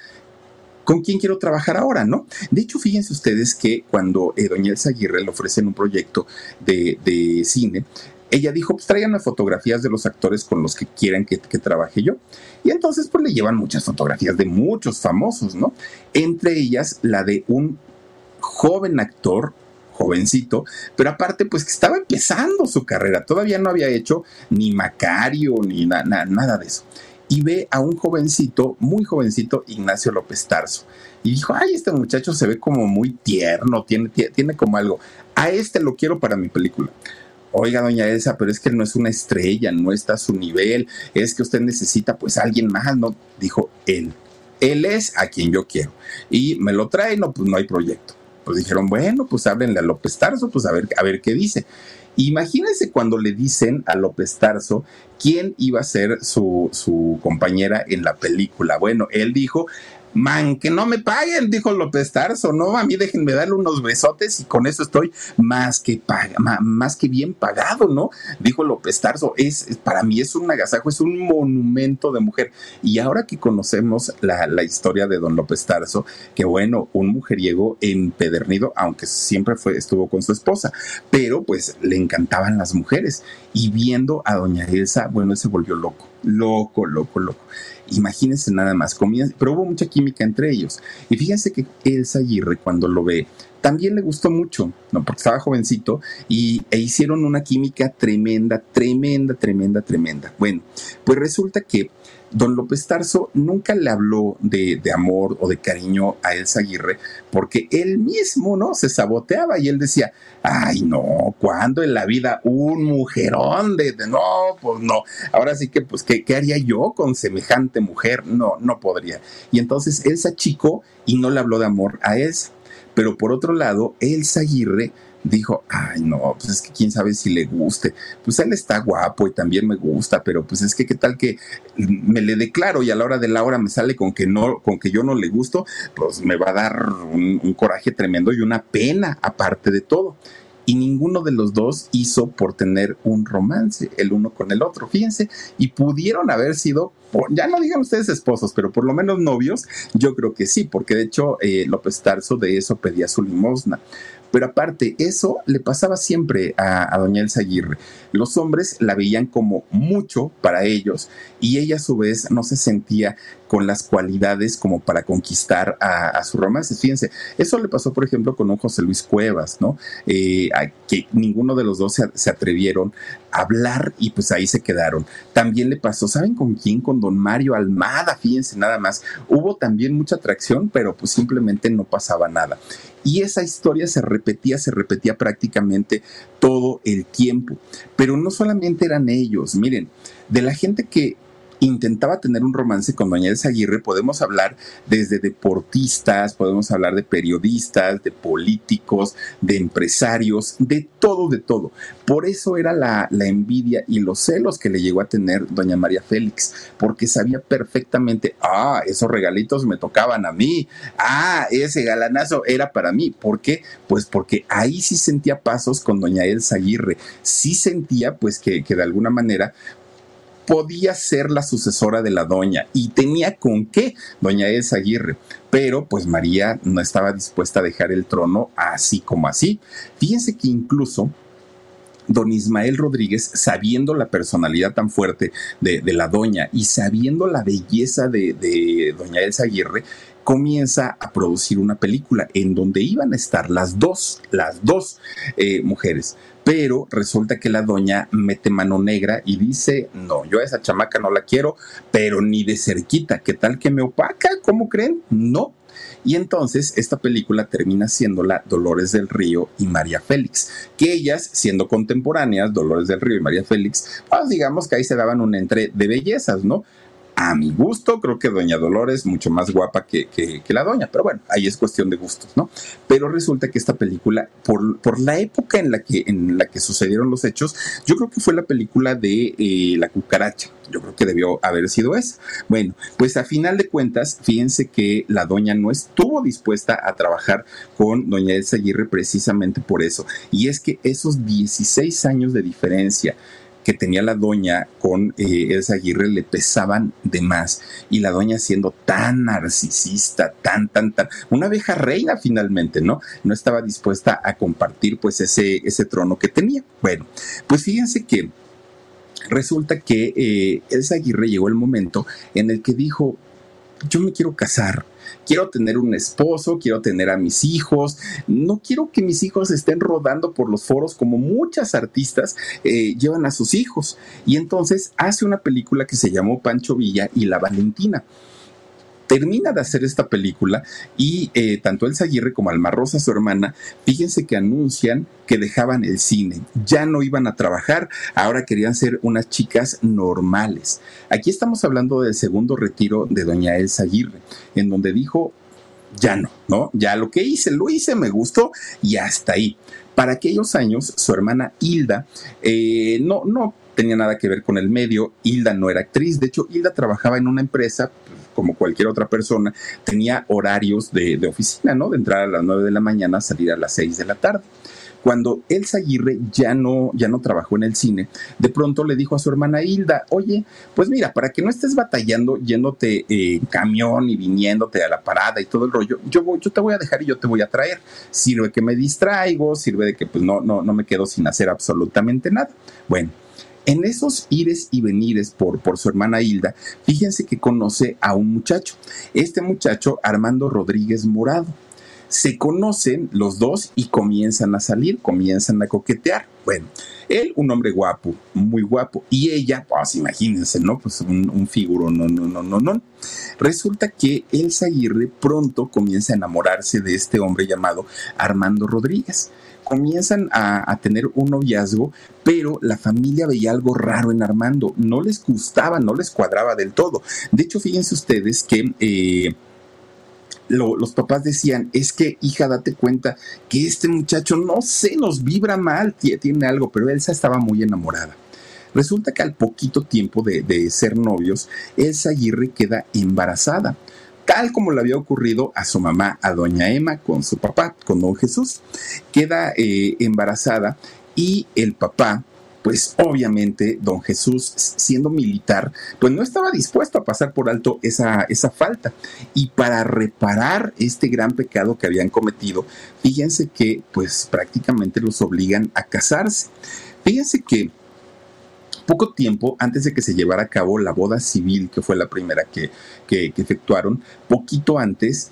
Speaker 3: ¿con quién quiero trabajar ahora? ¿No? De hecho, fíjense ustedes que cuando eh, Doña Elsa Aguirre le ofrecen un proyecto de, cine, ella dijo, pues tráiganme fotografías de los actores con los que quieran que, que, trabaje yo. Y entonces, pues le llevan muchas fotografías de muchos famosos, ¿no? Entre ellas la de un joven actor jovencito, pero aparte pues que estaba empezando su carrera, todavía no había hecho ni Macario ni nada de eso. Y ve a un jovencito, muy jovencito, Ignacio López Tarso. Y dijo, ay, este muchacho se ve como muy tierno, tiene, tiene como algo. A este lo quiero para mi película. oiga, doña Elsa, pero es que no es una estrella, no está a su nivel, es que usted necesita pues alguien más, ¿no? Dijo él. Él es a quien yo quiero. Y me lo trae, no, pues no hay proyecto. Pues dijeron, bueno, pues háblenle a López Tarso, pues a ver, a ver qué dice. Imagínense cuando le dicen a López Tarso quién iba a ser su, su compañera en la película. Bueno, él dijo, Man, que no me paguen, dijo López Tarso, no, a mí déjenme darle unos besotes y con eso estoy más que más que bien pagado, ¿no? Dijo López Tarso, es, para mí es un agasajo, es un monumento de mujer. Y ahora que conocemos la, historia de don López Tarso, que bueno, un mujeriego empedernido, aunque siempre estuvo con su esposa, pero pues le encantaban las mujeres. Y viendo a doña Elsa, bueno, él se volvió loco, loco, loco, loco. Imagínense nada más, comían, pero hubo mucha química entre ellos. Y fíjense que Elsa Aguirre, cuando lo ve, también le gustó mucho, ¿no? Porque estaba jovencito y e hicieron una química tremenda, tremenda, tremenda, tremenda. Bueno, pues resulta que don López Tarso nunca le habló de, amor o de cariño a Elsa Aguirre porque él mismo, ¿no? Se saboteaba y él decía, ay, no, ¿cuándo en la vida un mujerón de, no, pues no. Ahora sí que, pues, ¿qué, ¿qué, haría yo con semejante mujer? No, no podría. Y entonces Elsa chico y no le habló de amor a Elsa. Pero por otro lado, Elsa Aguirre dijo, ay no, pues es que quién sabe si le guste. Pues él está guapo y también me gusta, pero pues es que qué tal que me le declaro y a la hora de la hora me sale con que no, con que yo no le gusto, pues me va a dar un, coraje tremendo y una pena aparte de todo y ninguno de los dos hizo por tener un romance el uno con el otro, fíjense, y pudieron haber sido, ya no digan ustedes esposos, pero por lo menos novios, yo creo que sí, porque de hecho eh, López Tarso de eso pedía su limosna. Pero aparte, eso le pasaba siempre a, doña Elsa Aguirre. Los hombres la veían como mucho para ellos y ella a su vez no se sentía con las cualidades como para conquistar a, su romance. Fíjense, eso le pasó, por ejemplo, con un José Luis Cuevas, ¿no? Eh, que ninguno de los dos se, se, atrevieron a hablar y pues ahí se quedaron. También le pasó, ¿saben con quién? Con don Mario Almada, fíjense nada más. Hubo también mucha atracción, pero pues simplemente no pasaba nada. Y esa historia se repetía, se repetía prácticamente todo el tiempo. Pero no solamente eran ellos, miren, de la gente que intentaba tener un romance con Doña Elsa Aguirre, podemos hablar desde deportistas, podemos hablar de periodistas, de políticos, de empresarios, de todo, de todo. Por eso era la, la envidia y los celos que le llegó a tener Doña María Félix, porque sabía perfectamente, ah, esos regalitos me tocaban a mí, ah, ese galanazo era para mí. ¿Por qué? Pues porque ahí sí sentía pasos con Doña Elsa Aguirre, sí sentía pues que, que de alguna manera podía ser la sucesora de la doña y tenía con qué doña Elsa Aguirre. Pero pues María no estaba dispuesta a dejar el trono así como así. Fíjense que incluso don Ismael Rodríguez, sabiendo la personalidad tan fuerte de, la doña y sabiendo la belleza de, doña Elsa Aguirre, comienza a producir una película en donde iban a estar las dos, las dos eh, mujeres pero resulta que la doña mete mano negra y dice, no, yo a esa chamaca no la quiero, pero ni de cerquita, ¿qué tal que me opaca? ¿Cómo creen? No. Y entonces esta película termina siéndola Dolores del Río y María Félix, que ellas, siendo contemporáneas, Dolores del Río y María Félix, pues digamos que ahí se daban un entre de bellezas, ¿no? A mi gusto, creo que Doña Dolores mucho más guapa que, la Doña, pero bueno, ahí es cuestión de gustos, ¿no? Pero resulta que esta película, por, por la época en la, que, en la que sucedieron los hechos, yo creo que fue la película de eh, La Cucaracha. Yo creo que debió haber sido esa. Bueno, pues a final de cuentas, fíjense que la doña no estuvo dispuesta a trabajar con doña Elsa Aguirre precisamente por eso. Y es que esos 16 años de diferencia que tenía la doña con eh, Elsa Aguirre le pesaban de más. Y la doña siendo tan narcisista, tan, tan, tan, una abeja reina finalmente, ¿no? No estaba dispuesta a compartir pues ese, ese trono que tenía. Bueno, pues fíjense que resulta que eh, Elsa Aguirre llegó el momento en el que dijo, yo me quiero casar quiero tener un esposo, quiero tener a mis hijos, no quiero que mis hijos estén rodando por los foros como muchas artistas eh, llevan a sus hijos. Y entonces hace una película que se llamó Pancho Villa y La Valentina termina de hacer esta película y eh, tanto Elsa Aguirre como Alma Rosa, su hermana, fíjense que anuncian que dejaban el cine, ya no iban a trabajar, ahora querían ser unas chicas normales. Aquí estamos hablando del segundo retiro de doña Elsa Aguirre, en donde dijo, ya no, ¿no? Ya lo que hice, lo hice, me gustó y hasta ahí. Para aquellos años, su hermana Hilda eh, no, no tenía nada que ver con el medio. Hilda no era actriz. De hecho, Hilda trabajaba en una empresa como cualquier otra persona, tenía horarios de, oficina, ¿no? De entrar a las 9 de la mañana, salir a las 6 de la tarde. Cuando Elsa Aguirre ya no, ya no trabajó en el cine, de pronto le dijo a su hermana Hilda, oye, pues mira, para que no estés batallando yéndote en camión y viniéndote a la parada y todo el rollo, yo, voy, yo te voy a dejar y yo te voy a traer. Sirve que me distraigo, sirve de que pues no, no, no me quedo sin hacer absolutamente nada. Bueno, en esos ires y venires por, por su hermana Hilda, fíjense que conoce a un muchacho. Este muchacho, Armando Rodríguez Morado se conocen los dos y comienzan a salir, comienzan a coquetear. Bueno, él, un hombre guapo, muy guapo, y ella, pues imagínense, ¿no? Pues un, un figuro, no, no, no, no, no. Resulta que Elsa Aguirre pronto comienza a enamorarse de este hombre llamado Armando Rodríguez comienzan a, tener un noviazgo, pero la familia veía algo raro en Armando, no les gustaba, no les cuadraba del todo. De hecho, fíjense ustedes que eh, lo, los papás decían, es que hija, date cuenta que este muchacho no sé, nos vibra mal, tiene algo, pero Elsa estaba muy enamorada. Resulta que al poquito tiempo de, de ser novios, Elsa Aguirre queda embarazada tal como le había ocurrido a su mamá, a doña Emma, con su papá, con don Jesús. Queda eh, embarazada y el papá pues obviamente don Jesús, siendo militar, pues no estaba dispuesto a pasar por alto esa, esa falta. Y para reparar este gran pecado que habían cometido, fíjense que pues prácticamente los obligan a casarse. Fíjense que poco tiempo antes de que se llevara a cabo la boda civil, que fue la primera que, que, efectuaron, poquito antes,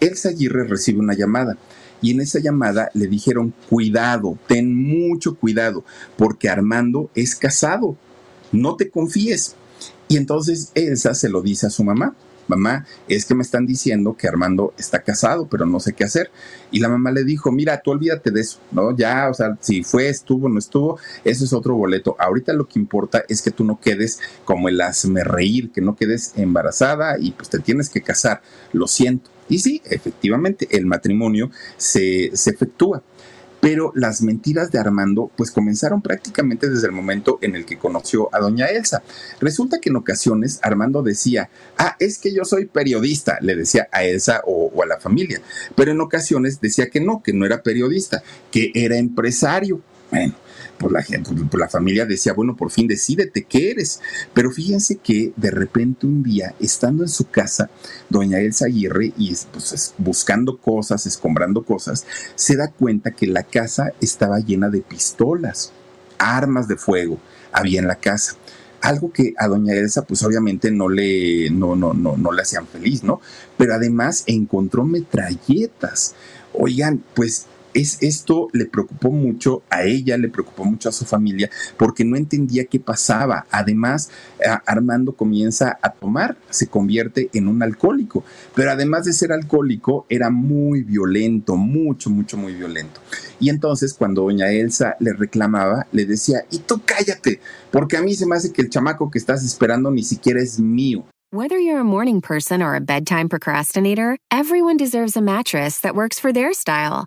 Speaker 3: Elsa Aguirre recibe una llamada y en esa llamada le dijeron, cuidado, ten mucho cuidado, porque Armando es casado, no te confíes. Y entonces Elsa se lo dice a su mamá. Mamá, es que me están diciendo que Armando está casado, pero no sé qué hacer. Y la mamá le dijo, mira, tú olvídate de eso, ¿no? Ya, o sea, si fue, estuvo, no estuvo, eso es otro boleto. Ahorita lo que importa es que tú no quedes como el hazme reír, que no quedes embarazada y pues te tienes que casar. Lo siento. Y sí, efectivamente, el matrimonio se, se efectúa pero las mentiras de Armando pues comenzaron prácticamente desde el momento en el que conoció a doña Elsa. Resulta que en ocasiones Armando decía, ah, es que yo soy periodista, le decía a Elsa o, o, a la familia, pero en ocasiones decía que no, que no era periodista, que era empresario. Bueno, por la gente, la familia decía, bueno, por fin decídete qué eres. Pero fíjense que de repente un día, estando en su casa, doña Elsa Aguirre, y pues, buscando cosas, escombrando cosas, se da cuenta que la casa estaba llena de pistolas, armas de fuego, había en la casa algo que a doña Elsa pues obviamente no le no no no no le hacían feliz, ¿no? Pero además encontró metralletas. Oigan, pues es, esto le preocupó mucho a ella, le preocupó mucho a su familia, porque no entendía qué pasaba. Además, Armando comienza a tomar, se convierte en un alcohólico, pero además de ser alcohólico, era muy violento, mucho, mucho, muy violento. Y entonces, cuando doña Elsa le reclamaba, le decía, y tú cállate, porque a mí se me hace que el chamaco que estás esperando ni siquiera es mío.
Speaker 4: Whether you're a morning person or a bedtime procrastinator, everyone deserves a mattress that works for their style.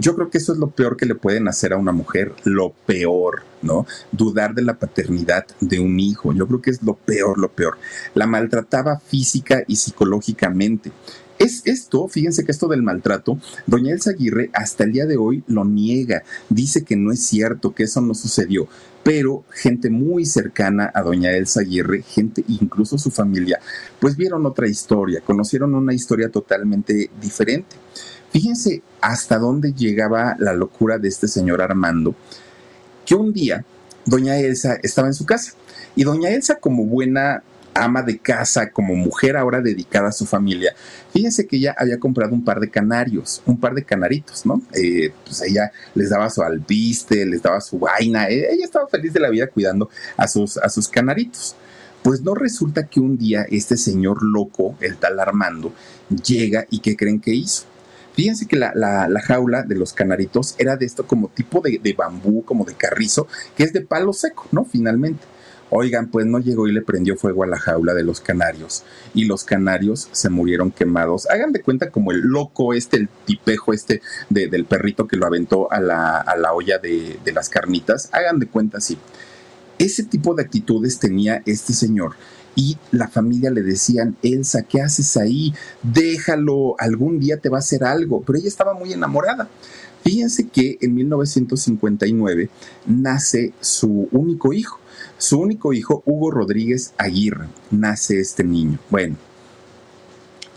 Speaker 3: Yo creo que eso es lo peor que le pueden hacer a una mujer, lo peor, ¿no? Dudar de la paternidad de un hijo, yo creo que es lo peor, lo peor. La maltrataba física y psicológicamente. Es esto, fíjense que esto del maltrato, doña Elsa Aguirre hasta el día de hoy lo niega, dice que no es cierto, que eso no sucedió, pero gente muy cercana a doña Elsa Aguirre, gente incluso su familia, pues vieron otra historia, conocieron una historia totalmente diferente. Fíjense hasta dónde llegaba la locura de este señor Armando, que un día doña Elsa estaba en su casa y doña Elsa como buena ama de casa, como mujer ahora dedicada a su familia, fíjense que ella había comprado un par de canarios, un par de canaritos, ¿no? Eh, pues ella les daba su albiste, les daba su vaina, eh, ella estaba feliz de la vida cuidando a sus, a sus canaritos. Pues no resulta que un día este señor loco, el tal Armando, llega y ¿qué creen que hizo? Fíjense que la, jaula de los canaritos era de esto como tipo de, de, bambú, como de carrizo, que es de palo seco, ¿no? Finalmente. Oigan, pues no llegó y le prendió fuego a la jaula de los canarios y los canarios se murieron quemados. Hagan de cuenta como el loco este, el tipejo este del perrito que lo aventó a la, olla de, de las carnitas. Hagan de cuenta así. Ese tipo de actitudes tenía este señor y la familia le decían, Elsa, ¿qué haces ahí? Déjalo, algún día te va a hacer algo. Pero ella estaba muy enamorada. Fíjense que en 1959 nace su único hijo. Su único hijo, Hugo Rodríguez Aguirre, nace este niño. Bueno,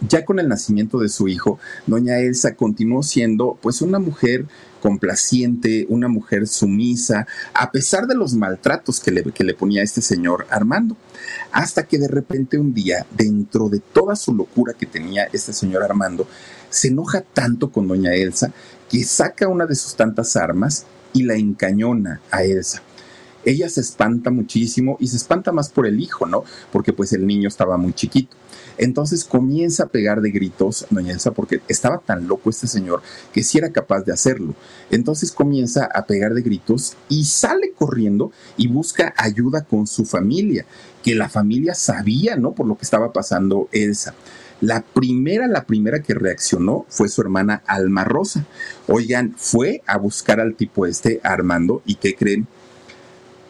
Speaker 3: ya con el nacimiento de su hijo, doña Elsa continuó siendo pues una mujer complaciente, una mujer sumisa, a pesar de los maltratos que le, que le ponía este señor Armando. Hasta que de repente un día, dentro de toda su locura que tenía este señor Armando, se enoja tanto con doña Elsa que saca una de sus tantas armas y la encañona a Elsa ella se espanta muchísimo y se espanta más por el hijo, ¿no? Porque pues el niño estaba muy chiquito. Entonces comienza a pegar de gritos, doña Elsa, porque estaba tan loco este señor que sí era capaz de hacerlo. Entonces comienza a pegar de gritos y sale corriendo y busca ayuda con su familia, que la familia sabía, ¿no? Por lo que estaba pasando Elsa. La primera, la primera que reaccionó fue su hermana Alma Rosa. Oigan, fue a buscar al tipo este, Armando, y ¿qué creen?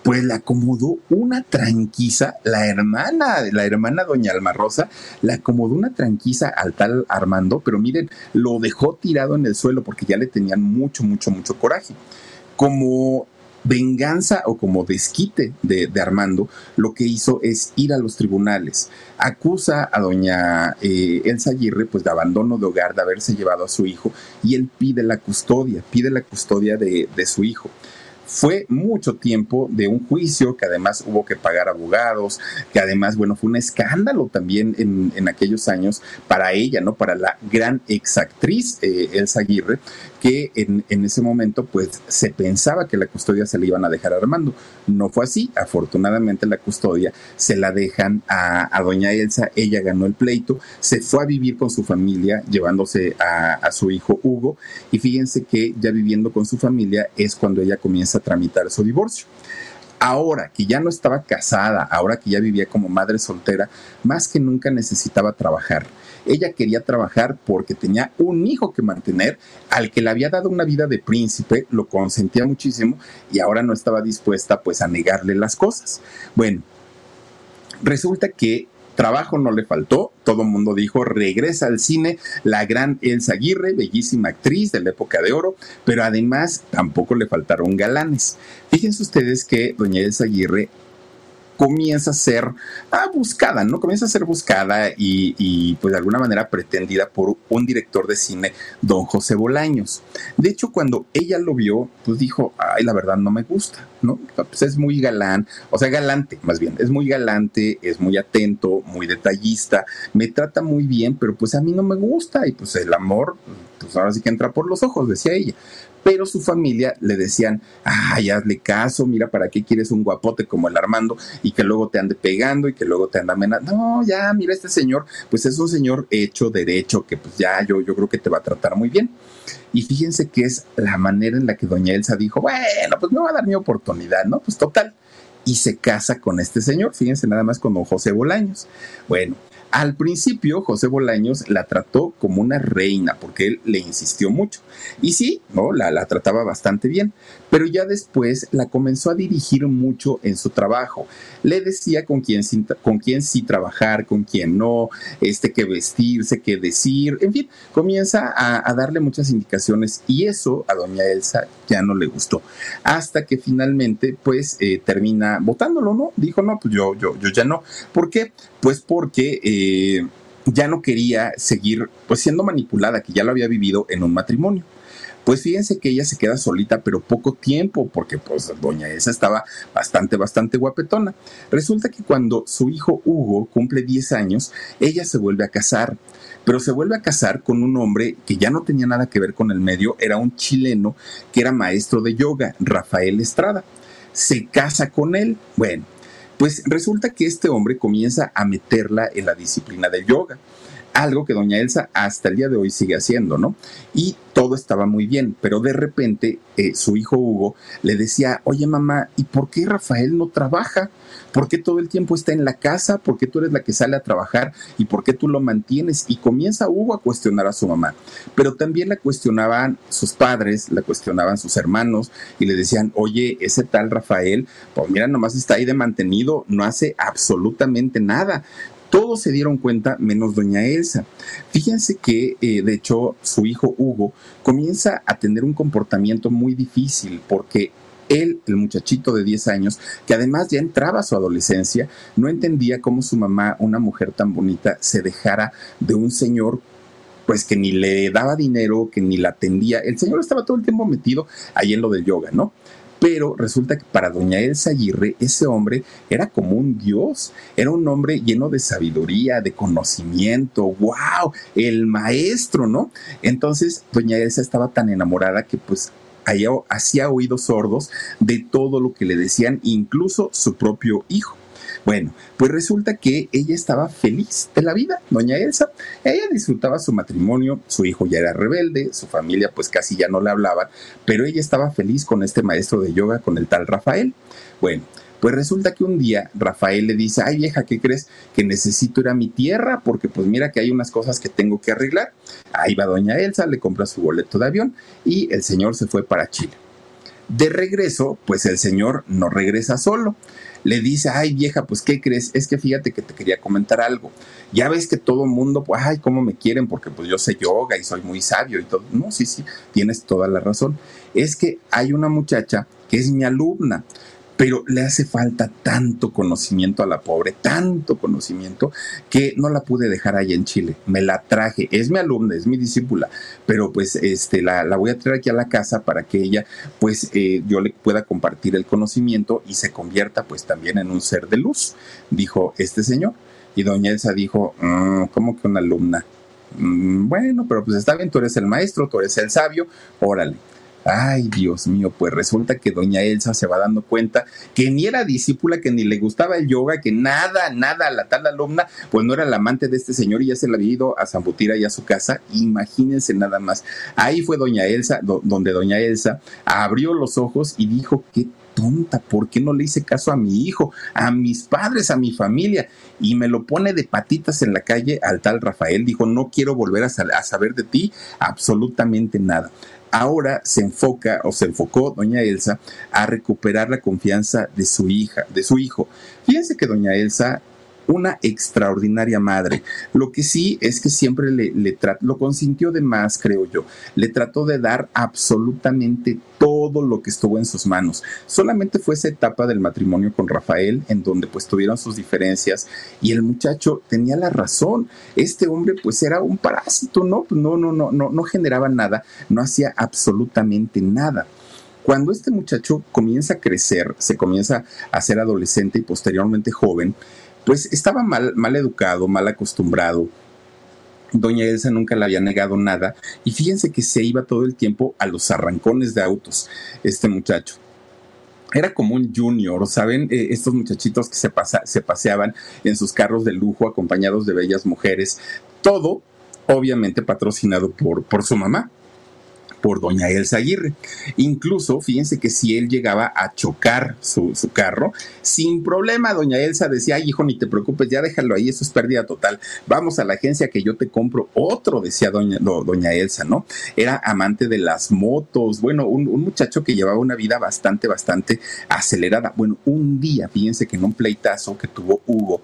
Speaker 3: Pues le acomodó una tranquiza, la hermana, la hermana doña Alma Rosa, le acomodó una tranquiza al tal Armando, pero miren, lo dejó tirado en el suelo porque ya le tenían mucho, mucho, mucho coraje. Como venganza o como desquite de, Armando, lo que hizo es ir a los tribunales. Acusa a doña eh, Elsa Aguirre pues, de abandono de hogar, de haberse llevado a su hijo, y él pide la custodia, pide la custodia de su hijo fue mucho tiempo de un juicio que además hubo que pagar abogados, que además, bueno, fue un escándalo también en, en aquellos años para ella, ¿no? Para la gran exactriz eh, Elsa Aguirre, que en, en, ese momento pues se pensaba que la custodia se la iban a dejar a Armando. No fue así, afortunadamente la custodia se la dejan a, doña Elsa, ella ganó el pleito, se fue a vivir con su familia llevándose a, a su hijo Hugo y fíjense que ya viviendo con su familia es cuando ella comienza a tramitar su divorcio. Ahora que ya no estaba casada, ahora que ya vivía como madre soltera, más que nunca necesitaba trabajar. Ella quería trabajar porque tenía un hijo que mantener, al que le había dado una vida de príncipe, lo consentía muchísimo y ahora no estaba dispuesta pues a negarle las cosas. Bueno, resulta que Trabajo no le faltó, todo el mundo dijo, regresa al cine la gran Elsa Aguirre, bellísima actriz de la época de oro, pero además tampoco le faltaron galanes. Fíjense ustedes que doña Elsa Aguirre comienza a ser ah, buscada, ¿no? Comienza a ser buscada y, pues de alguna manera pretendida por un director de cine, don José Bolaños. De hecho, cuando ella lo vio, pues dijo, ay, la verdad no me gusta, ¿no? Pues es muy galán, o sea, galante, más bien, es muy galante, es muy atento, muy detallista, me trata muy bien, pero pues a mí no me gusta y pues el amor, pues ahora sí que entra por los ojos, decía ella pero su familia le decían, ay, hazle caso, mira, ¿para qué quieres un guapote como el Armando y que luego te ande pegando y que luego te anda amenazando? No, ya, mira, este señor, pues es un señor hecho, derecho, que pues ya yo, yo creo que te va a tratar muy bien. Y fíjense que es la manera en la que doña Elsa dijo, bueno, pues me va a dar mi oportunidad, ¿no? Pues total. Y se casa con este señor, fíjense nada más con don José Bolaños. Bueno, Al principio, José Bolaños la trató como una reina porque él le insistió mucho. Y sí, ¿no? La, la trataba bastante bien, pero ya después la comenzó a dirigir mucho en su trabajo. Le decía con quién, con quién sí trabajar, con quién no, este, qué vestirse, qué decir, en fin, comienza a, darle muchas indicaciones y eso a doña Elsa ya no le gustó. Hasta que finalmente, pues, eh, termina votándolo, ¿no? Dijo, no, pues yo, yo, yo ya no. ¿Por qué? Pues porque... Eh, ya no quería seguir pues siendo manipulada, que ya lo había vivido en un matrimonio. Pues fíjense que ella se queda solita, pero poco tiempo, porque pues doña Elsa estaba bastante, bastante guapetona. Resulta que cuando su hijo Hugo cumple 10 años, ella se vuelve a casar, pero se vuelve a casar con un hombre que ya no tenía nada que ver con el medio, era un chileno que era maestro de yoga, Rafael Estrada. Se casa con él. Bueno, pues resulta que este hombre comienza a meterla en la disciplina del yoga algo que doña Elsa hasta el día de hoy sigue haciendo, ¿no? Y todo estaba muy bien, pero de repente eh, su hijo Hugo le decía, oye mamá, ¿y por qué Rafael no trabaja? ¿Por qué todo el tiempo está en la casa? ¿Por qué tú eres la que sale a trabajar? ¿Y por qué tú lo mantienes? Y comienza Hugo a cuestionar a su mamá. Pero también la cuestionaban sus padres, la cuestionaban sus hermanos y le decían, oye, ese tal Rafael, pues mira, nomás está ahí de mantenido, no hace absolutamente nada. Todos se dieron cuenta menos doña Elsa. Fíjense que, eh, de hecho, su hijo Hugo comienza a tener un comportamiento muy difícil porque él, el muchachito de 10 años, que además ya entraba a su adolescencia, no entendía cómo su mamá, una mujer tan bonita, se dejara de un señor pues que ni le daba dinero, que ni la atendía. El señor estaba todo el tiempo metido ahí en lo del yoga, ¿no? Pero resulta que para doña Elsa Aguirre ese hombre era como un dios, era un hombre lleno de sabiduría, de conocimiento, wow, el maestro, ¿no? Entonces doña Elsa estaba tan enamorada que pues hacía oídos sordos de todo lo que le decían, incluso su propio hijo. Bueno, pues resulta que ella estaba feliz de la vida, doña Elsa. Ella disfrutaba su matrimonio, su hijo ya era rebelde, su familia pues casi ya no le hablaba, pero ella estaba feliz con este maestro de yoga, con el tal Rafael. Bueno, pues resulta que un día Rafael le dice, ay vieja, ¿qué crees? Que necesito ir a mi tierra porque pues mira que hay unas cosas que tengo que arreglar. Ahí va doña Elsa, le compra su boleto de avión y el señor se fue para Chile. De regreso, pues el señor no regresa solo le dice, ay vieja, pues ¿qué crees? Es que fíjate que te quería comentar algo. Ya ves que todo mundo, pues, ay, cómo me quieren, porque pues yo sé yoga y soy muy sabio y todo. No, sí, sí, tienes toda la razón. Es que hay una muchacha que es mi alumna pero le hace falta tanto conocimiento a la pobre, tanto conocimiento, que no la pude dejar ahí en Chile. Me la traje, es mi alumna, es mi discípula, pero pues este, la, voy a traer aquí a la casa para que ella, pues eh, yo le pueda compartir el conocimiento y se convierta pues también en un ser de luz, dijo este señor. Y doña Elsa dijo, mm, ¿cómo que una alumna? Mm, bueno, pero pues está bien, tú eres el maestro, tú eres el sabio, órale. Ay, Dios mío, pues resulta que doña Elsa se va dando cuenta que ni era discípula, que ni le gustaba el yoga, que nada, nada, la tal alumna, pues no era la amante de este señor y ya se la había ido a Zambutira y a su casa. Imagínense nada más. Ahí fue doña Elsa, donde doña Elsa abrió los ojos y dijo, qué tonta, ¿por qué no le hice caso a mi hijo, a mis padres, a mi familia? Y me lo pone de patitas en la calle al tal Rafael. Dijo, no quiero volver a, a saber de ti absolutamente nada ahora se enfoca o se enfocó doña Elsa a recuperar la confianza de su hija, de su hijo. Fíjense que doña Elsa una extraordinaria madre. Lo que sí es que siempre le, le lo consintió de más, creo yo. Le trató de dar absolutamente todo lo que estuvo en sus manos. Solamente fue esa etapa del matrimonio con Rafael en donde pues tuvieron sus diferencias y el muchacho tenía la razón. Este hombre pues era un parásito, ¿no? No, no, no, no, no generaba nada, no hacía absolutamente nada. Cuando este muchacho comienza a crecer, se comienza a ser adolescente y posteriormente joven, pues estaba mal, mal educado, mal acostumbrado. Doña Elsa nunca le había negado nada y fíjense que se iba todo el tiempo a los arrancones de autos, este muchacho era como un junior, ¿saben? Eh, estos muchachitos que se, pasa, se paseaban en sus carros de lujo acompañados de bellas mujeres. Todo, obviamente, patrocinado por, por su mamá. Por doña Elsa Aguirre. Incluso, fíjense que si él llegaba a chocar su, carro, sin problema, doña Elsa decía, ay hijo, ni te preocupes, ya déjalo ahí, eso es pérdida total. Vamos a la agencia que yo te compro otro, decía doña, doña Elsa, ¿no? Era amante de las motos, bueno, un, muchacho que llevaba una vida bastante, bastante acelerada. Bueno, un día, fíjense que en un pleitazo que tuvo Hugo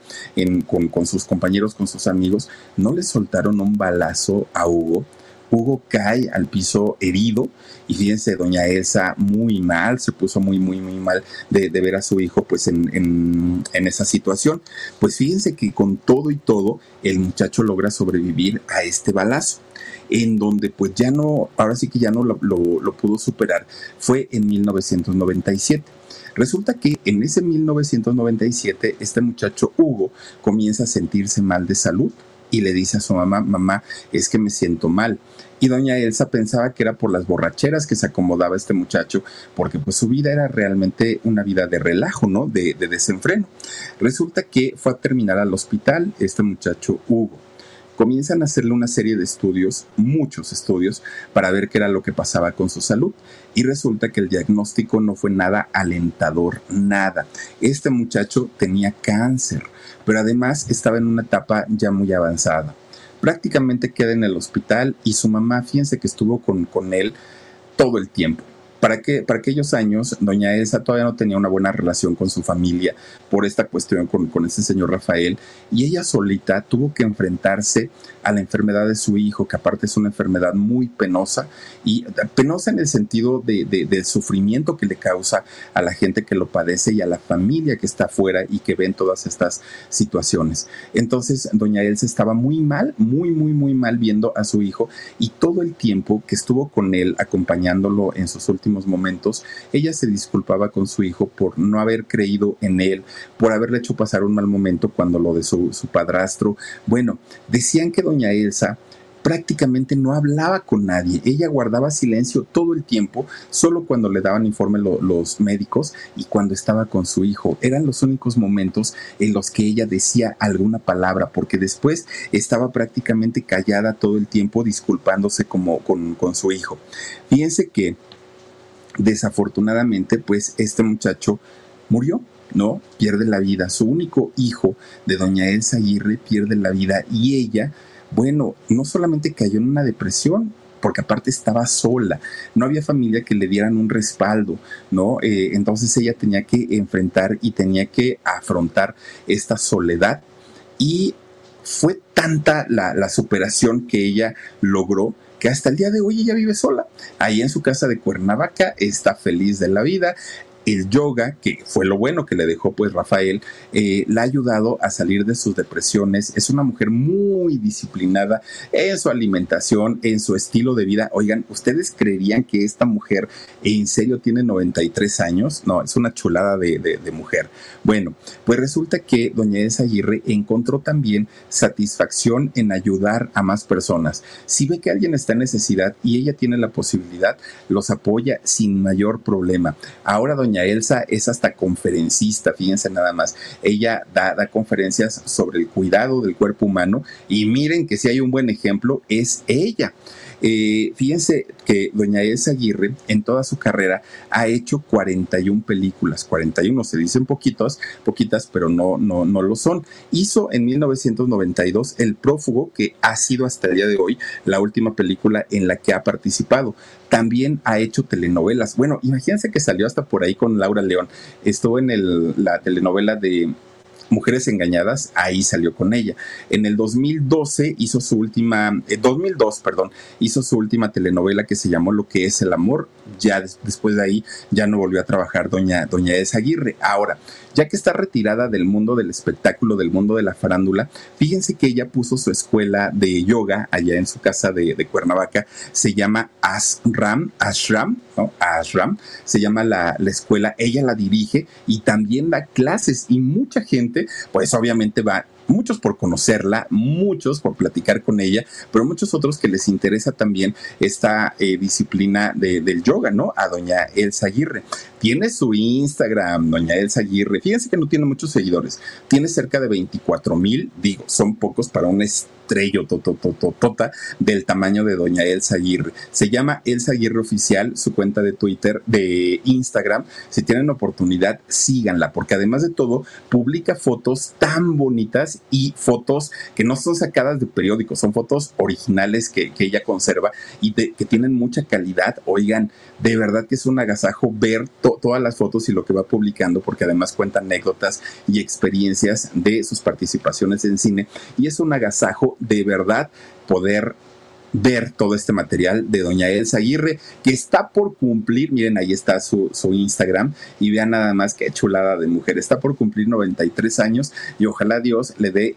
Speaker 3: con, con sus compañeros, con sus amigos, no le soltaron un balazo a Hugo Hugo cae al piso herido y fíjense, doña Elsa muy mal, se puso muy, muy, muy mal de, ver a su hijo pues en, en, esa situación. Pues fíjense que con todo y todo, el muchacho logra sobrevivir a este balazo en donde pues ya no, ahora sí que ya no lo, lo, pudo superar, fue en 1997. Resulta que en ese 1997 este muchacho Hugo comienza a sentirse mal de salud y le dice a su mamá, mamá, es que me siento mal. Y doña Elsa pensaba que era por las borracheras que se acomodaba este muchacho, porque pues su vida era realmente una vida de relajo, ¿no? De, de desenfreno. Resulta que fue a terminar al hospital este muchacho Hugo comienzan a hacerle una serie de estudios, muchos estudios, para ver qué era lo que pasaba con su salud. Y resulta que el diagnóstico no fue nada alentador, nada. Este muchacho tenía cáncer, pero además estaba en una etapa ya muy avanzada. Prácticamente queda en el hospital y su mamá, fíjense que estuvo con, con él todo el tiempo para, que, para aquellos años, doña Elsa todavía no tenía una buena relación con su familia por esta cuestión con, con ese señor Rafael y ella solita tuvo que enfrentarse a la enfermedad de su hijo, que aparte es una enfermedad muy penosa y penosa en el sentido de, del sufrimiento que le causa a la gente que lo padece y a la familia que está afuera y que ven todas estas situaciones. Entonces, doña Elsa estaba muy mal, muy, muy, muy mal viendo a su hijo y todo el tiempo que estuvo con él acompañándolo en sus últimos momentos, ella se disculpaba con su hijo por no haber creído en él, por haberle hecho pasar un mal momento cuando lo de su, padrastro. Bueno, decían que doña Elsa prácticamente no hablaba con nadie. Ella guardaba silencio todo el tiempo, solo cuando le daban informe los médicos y cuando estaba con su hijo. Eran los únicos momentos en los que ella decía alguna palabra, porque después estaba prácticamente callada todo el tiempo disculpándose como con, con su hijo. Fíjense que desafortunadamente, pues este muchacho murió, ¿no? Pierde la vida. Su único hijo de doña Elsa Aguirre pierde la vida y ella, bueno, no solamente cayó en una depresión, porque aparte estaba sola, no había familia que le dieran un respaldo, ¿no? Eh, entonces ella tenía que enfrentar y tenía que afrontar esta soledad y fue tanta la, la superación que ella logró que hasta el día de hoy ella vive sola. Ahí en su casa de Cuernavaca está feliz de la vida el yoga, que fue lo bueno que le dejó pues Rafael, eh, la ha ayudado a salir de sus depresiones. Es una mujer muy disciplinada en su alimentación, en su estilo de vida. Oigan, ¿ustedes creerían que esta mujer en serio tiene 93 años? No, es una chulada de, mujer. Bueno, pues resulta que doña Esa Aguirre encontró también satisfacción en ayudar a más personas. Si ve que alguien está en necesidad y ella tiene la posibilidad, los apoya sin mayor problema. Ahora doña Elsa es hasta conferencista, fíjense nada más. Ella da, da conferencias sobre el cuidado del cuerpo humano y miren que si hay un buen ejemplo es ella. Eh, fíjense que doña Elsa Aguirre en toda su carrera ha hecho 41 películas, 41 se dicen poquitos, poquitas, pero no, no, no lo son. Hizo en 1992 El prófugo, que ha sido hasta el día de hoy la última película en la que ha participado. También ha hecho telenovelas. Bueno, imagínense que salió hasta por ahí con Laura León. Estuvo en el, la telenovela de Mujeres Engañadas, ahí salió con ella. En el 2012 hizo su última, 2002, eh, perdón, hizo su última telenovela que se llamó Lo que es el amor. Ya después de ahí ya no volvió a trabajar doña, doña Aguirre. Ahora, ya que está retirada del mundo del espectáculo, del mundo de la farándula, fíjense que ella puso su escuela de yoga allá en su casa de, Cuernavaca, se llama Ashram, Ashram, ¿no? Ashram, se llama la, la escuela, ella la dirige y también da clases y mucha gente pues obviamente va muchos por conocerla, muchos por platicar con ella, pero muchos otros que les interesa también esta eh, disciplina del yoga, ¿no? A doña Elsa Aguirre. Tiene su Instagram, doña Elsa Aguirre. Fíjense que no tiene muchos seguidores. Tiene cerca de 24 mil, digo, son pocos para un estrello totototota del tamaño de doña Elsa Aguirre. Se llama Elsa Aguirre Oficial, su cuenta de Twitter, de Instagram. Si tienen oportunidad, síganla, porque además de todo, publica fotos tan bonitas y fotos que no son sacadas de periódicos, son fotos originales que, ella conserva y que tienen mucha calidad. Oigan, de verdad que es un agasajo ver todas las fotos y lo que va publicando, porque además cuenta anécdotas y experiencias de sus participaciones en cine. Y es un agasajo de verdad poder ver todo este material de doña Elsa Aguirre, que está por cumplir, miren, ahí está su, su, Instagram, y vean nada más qué chulada de mujer, está por cumplir 93 años y ojalá Dios le dé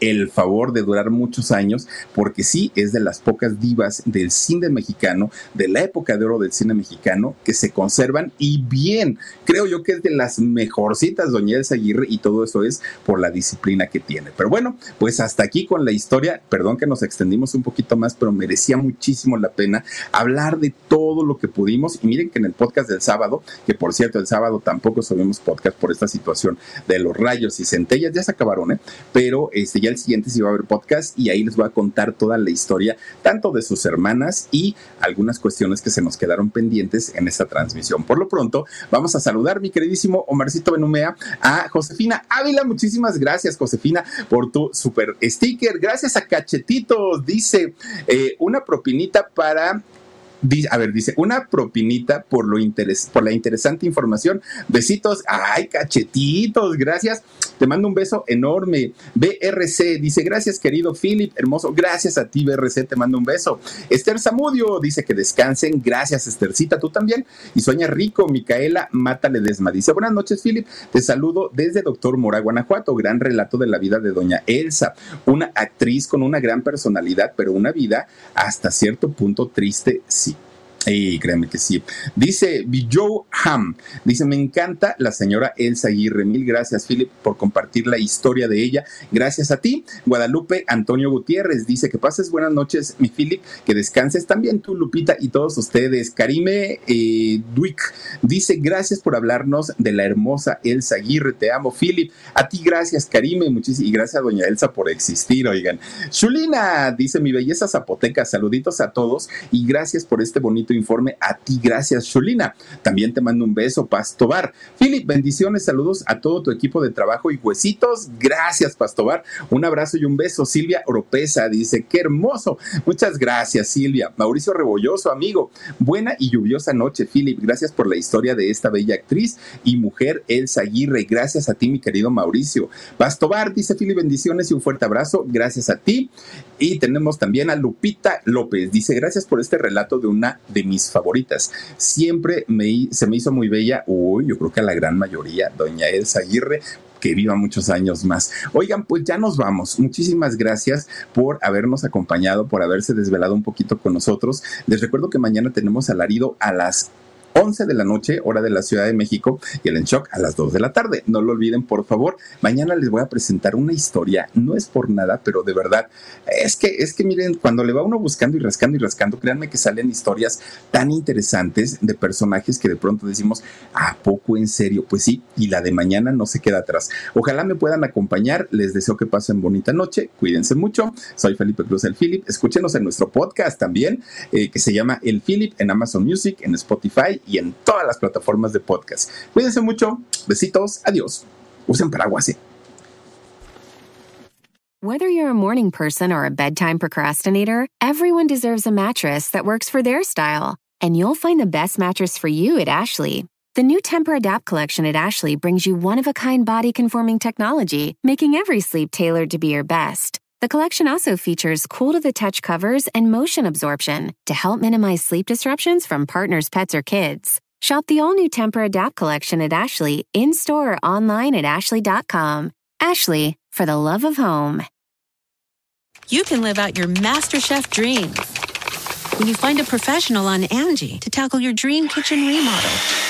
Speaker 3: el favor de durar muchos años, porque sí es de las pocas divas del cine mexicano, de la época de oro del cine mexicano, que se conservan y bien. Creo yo que es de las mejorcitas, doña Elsa Aguirre, y todo eso es por la disciplina que tiene. Pero bueno, pues hasta aquí con la historia. Perdón que nos extendimos un poquito más, pero merecía muchísimo la pena hablar de todo lo que pudimos. Y miren que en el podcast del sábado, que por cierto, el sábado tampoco subimos podcast por esta situación de los rayos y centellas, ya se acabaron, ¿eh? Pero este, ya el siguiente sí va a haber podcast y ahí les voy a contar toda la historia, tanto de sus hermanas y algunas cuestiones que se nos quedaron pendientes en esta transmisión. Por lo pronto, vamos a saludar, mi queridísimo Omarcito Benumea, a Josefina Ávila. Muchísimas gracias, Josefina, por tu super sticker. Gracias a Cachetitos, dice eh, una propinita para a ver, dice, una propinita por, lo por la interesante información. Besitos. Ay, cachetitos, gracias. Te mando un beso enorme. BRC dice, gracias, querido Philip, hermoso. Gracias a ti, BRC, te mando un beso. Esther Zamudio dice que descansen. Gracias, Esthercita, tú también. Y sueña rico, Micaela Mátale Desma. Dice, buenas noches, Philip. Te saludo desde Doctor Mora, Guanajuato. Gran relato de la vida de doña Elsa. Una actriz con una gran personalidad, pero una vida hasta cierto punto triste, y créeme que sí. Dice Joe Ham, dice, me encanta la señora Elsa Aguirre. Mil gracias, Philip, por compartir la historia de ella. Gracias a ti. Guadalupe Antonio Gutiérrez dice que pases buenas noches, mi Philip, que descanses también tú, Lupita, y todos ustedes. Karime eh, Duick dice, gracias por hablarnos de la hermosa Elsa Aguirre. Te amo, Philip. A ti, gracias, Karime. Muchísimas y gracias doña Elsa por existir, oigan. Chulina dice, mi belleza zapoteca. Saluditos a todos y gracias por este bonito informe. A ti, gracias, Cholina. También te mando un beso, Pastobar. Philip, bendiciones, saludos a todo tu equipo de trabajo y huesitos. Gracias, Pastobar. Un abrazo y un beso. Silvia Oropesa dice, qué hermoso. Muchas gracias, Silvia. Mauricio Rebolloso, amigo. Buena y lluviosa noche, Philip. Gracias por la historia de esta bella actriz y mujer, Elsa Aguirre. Gracias a ti, mi querido Mauricio. Pastobar dice, Philip, bendiciones y un fuerte abrazo. Gracias a ti. Y tenemos también a Lupita López. Dice, gracias por este relato de una de mis favoritas. Siempre me, se me hizo muy bella, uy, yo creo que a la gran mayoría, doña Elsa Aguirre, que viva muchos años más. Oigan, pues ya nos vamos. Muchísimas gracias por habernos acompañado, por haberse desvelado un poquito con nosotros. Les recuerdo que mañana tenemos alarido a las 11 de la noche, hora de la Ciudad de México, y el En Shock a las 2 de la tarde. No lo olviden, por favor. Mañana les voy a presentar una historia. No es por nada, pero de verdad, es que, es que miren, cuando le va uno buscando y rascando y rascando, créanme que salen historias tan interesantes de personajes que de pronto decimos, ¿a poco en serio? Pues sí, y la de mañana no se queda atrás. Ojalá me puedan acompañar. Les deseo que pasen bonita noche. Cuídense mucho. Soy Felipe Cruz el Philip. Escúchenos en nuestro podcast también, eh, que se llama El Philip en Amazon Music, en Spotify y en todas las plataformas de podcast. Cuídense mucho. Besitos. Adiós. Usen paraguas. ¿eh?
Speaker 4: Whether you're a morning person or a bedtime procrastinator, everyone deserves a mattress that works for their style. And you'll find the best mattress for you at Ashley. The new Temper-Adapt collection at Ashley brings you one-of-a-kind body-conforming technology, making every sleep tailored to be your best. The collection also features cool to the touch covers and motion absorption to help minimize sleep disruptions from partners, pets, or kids. Shop the all new Temper Adapt collection at Ashley in store or online at Ashley.com. Ashley, for the love of home.
Speaker 5: You can live out your MasterChef dreams when you find a professional on Angie to tackle your dream kitchen remodel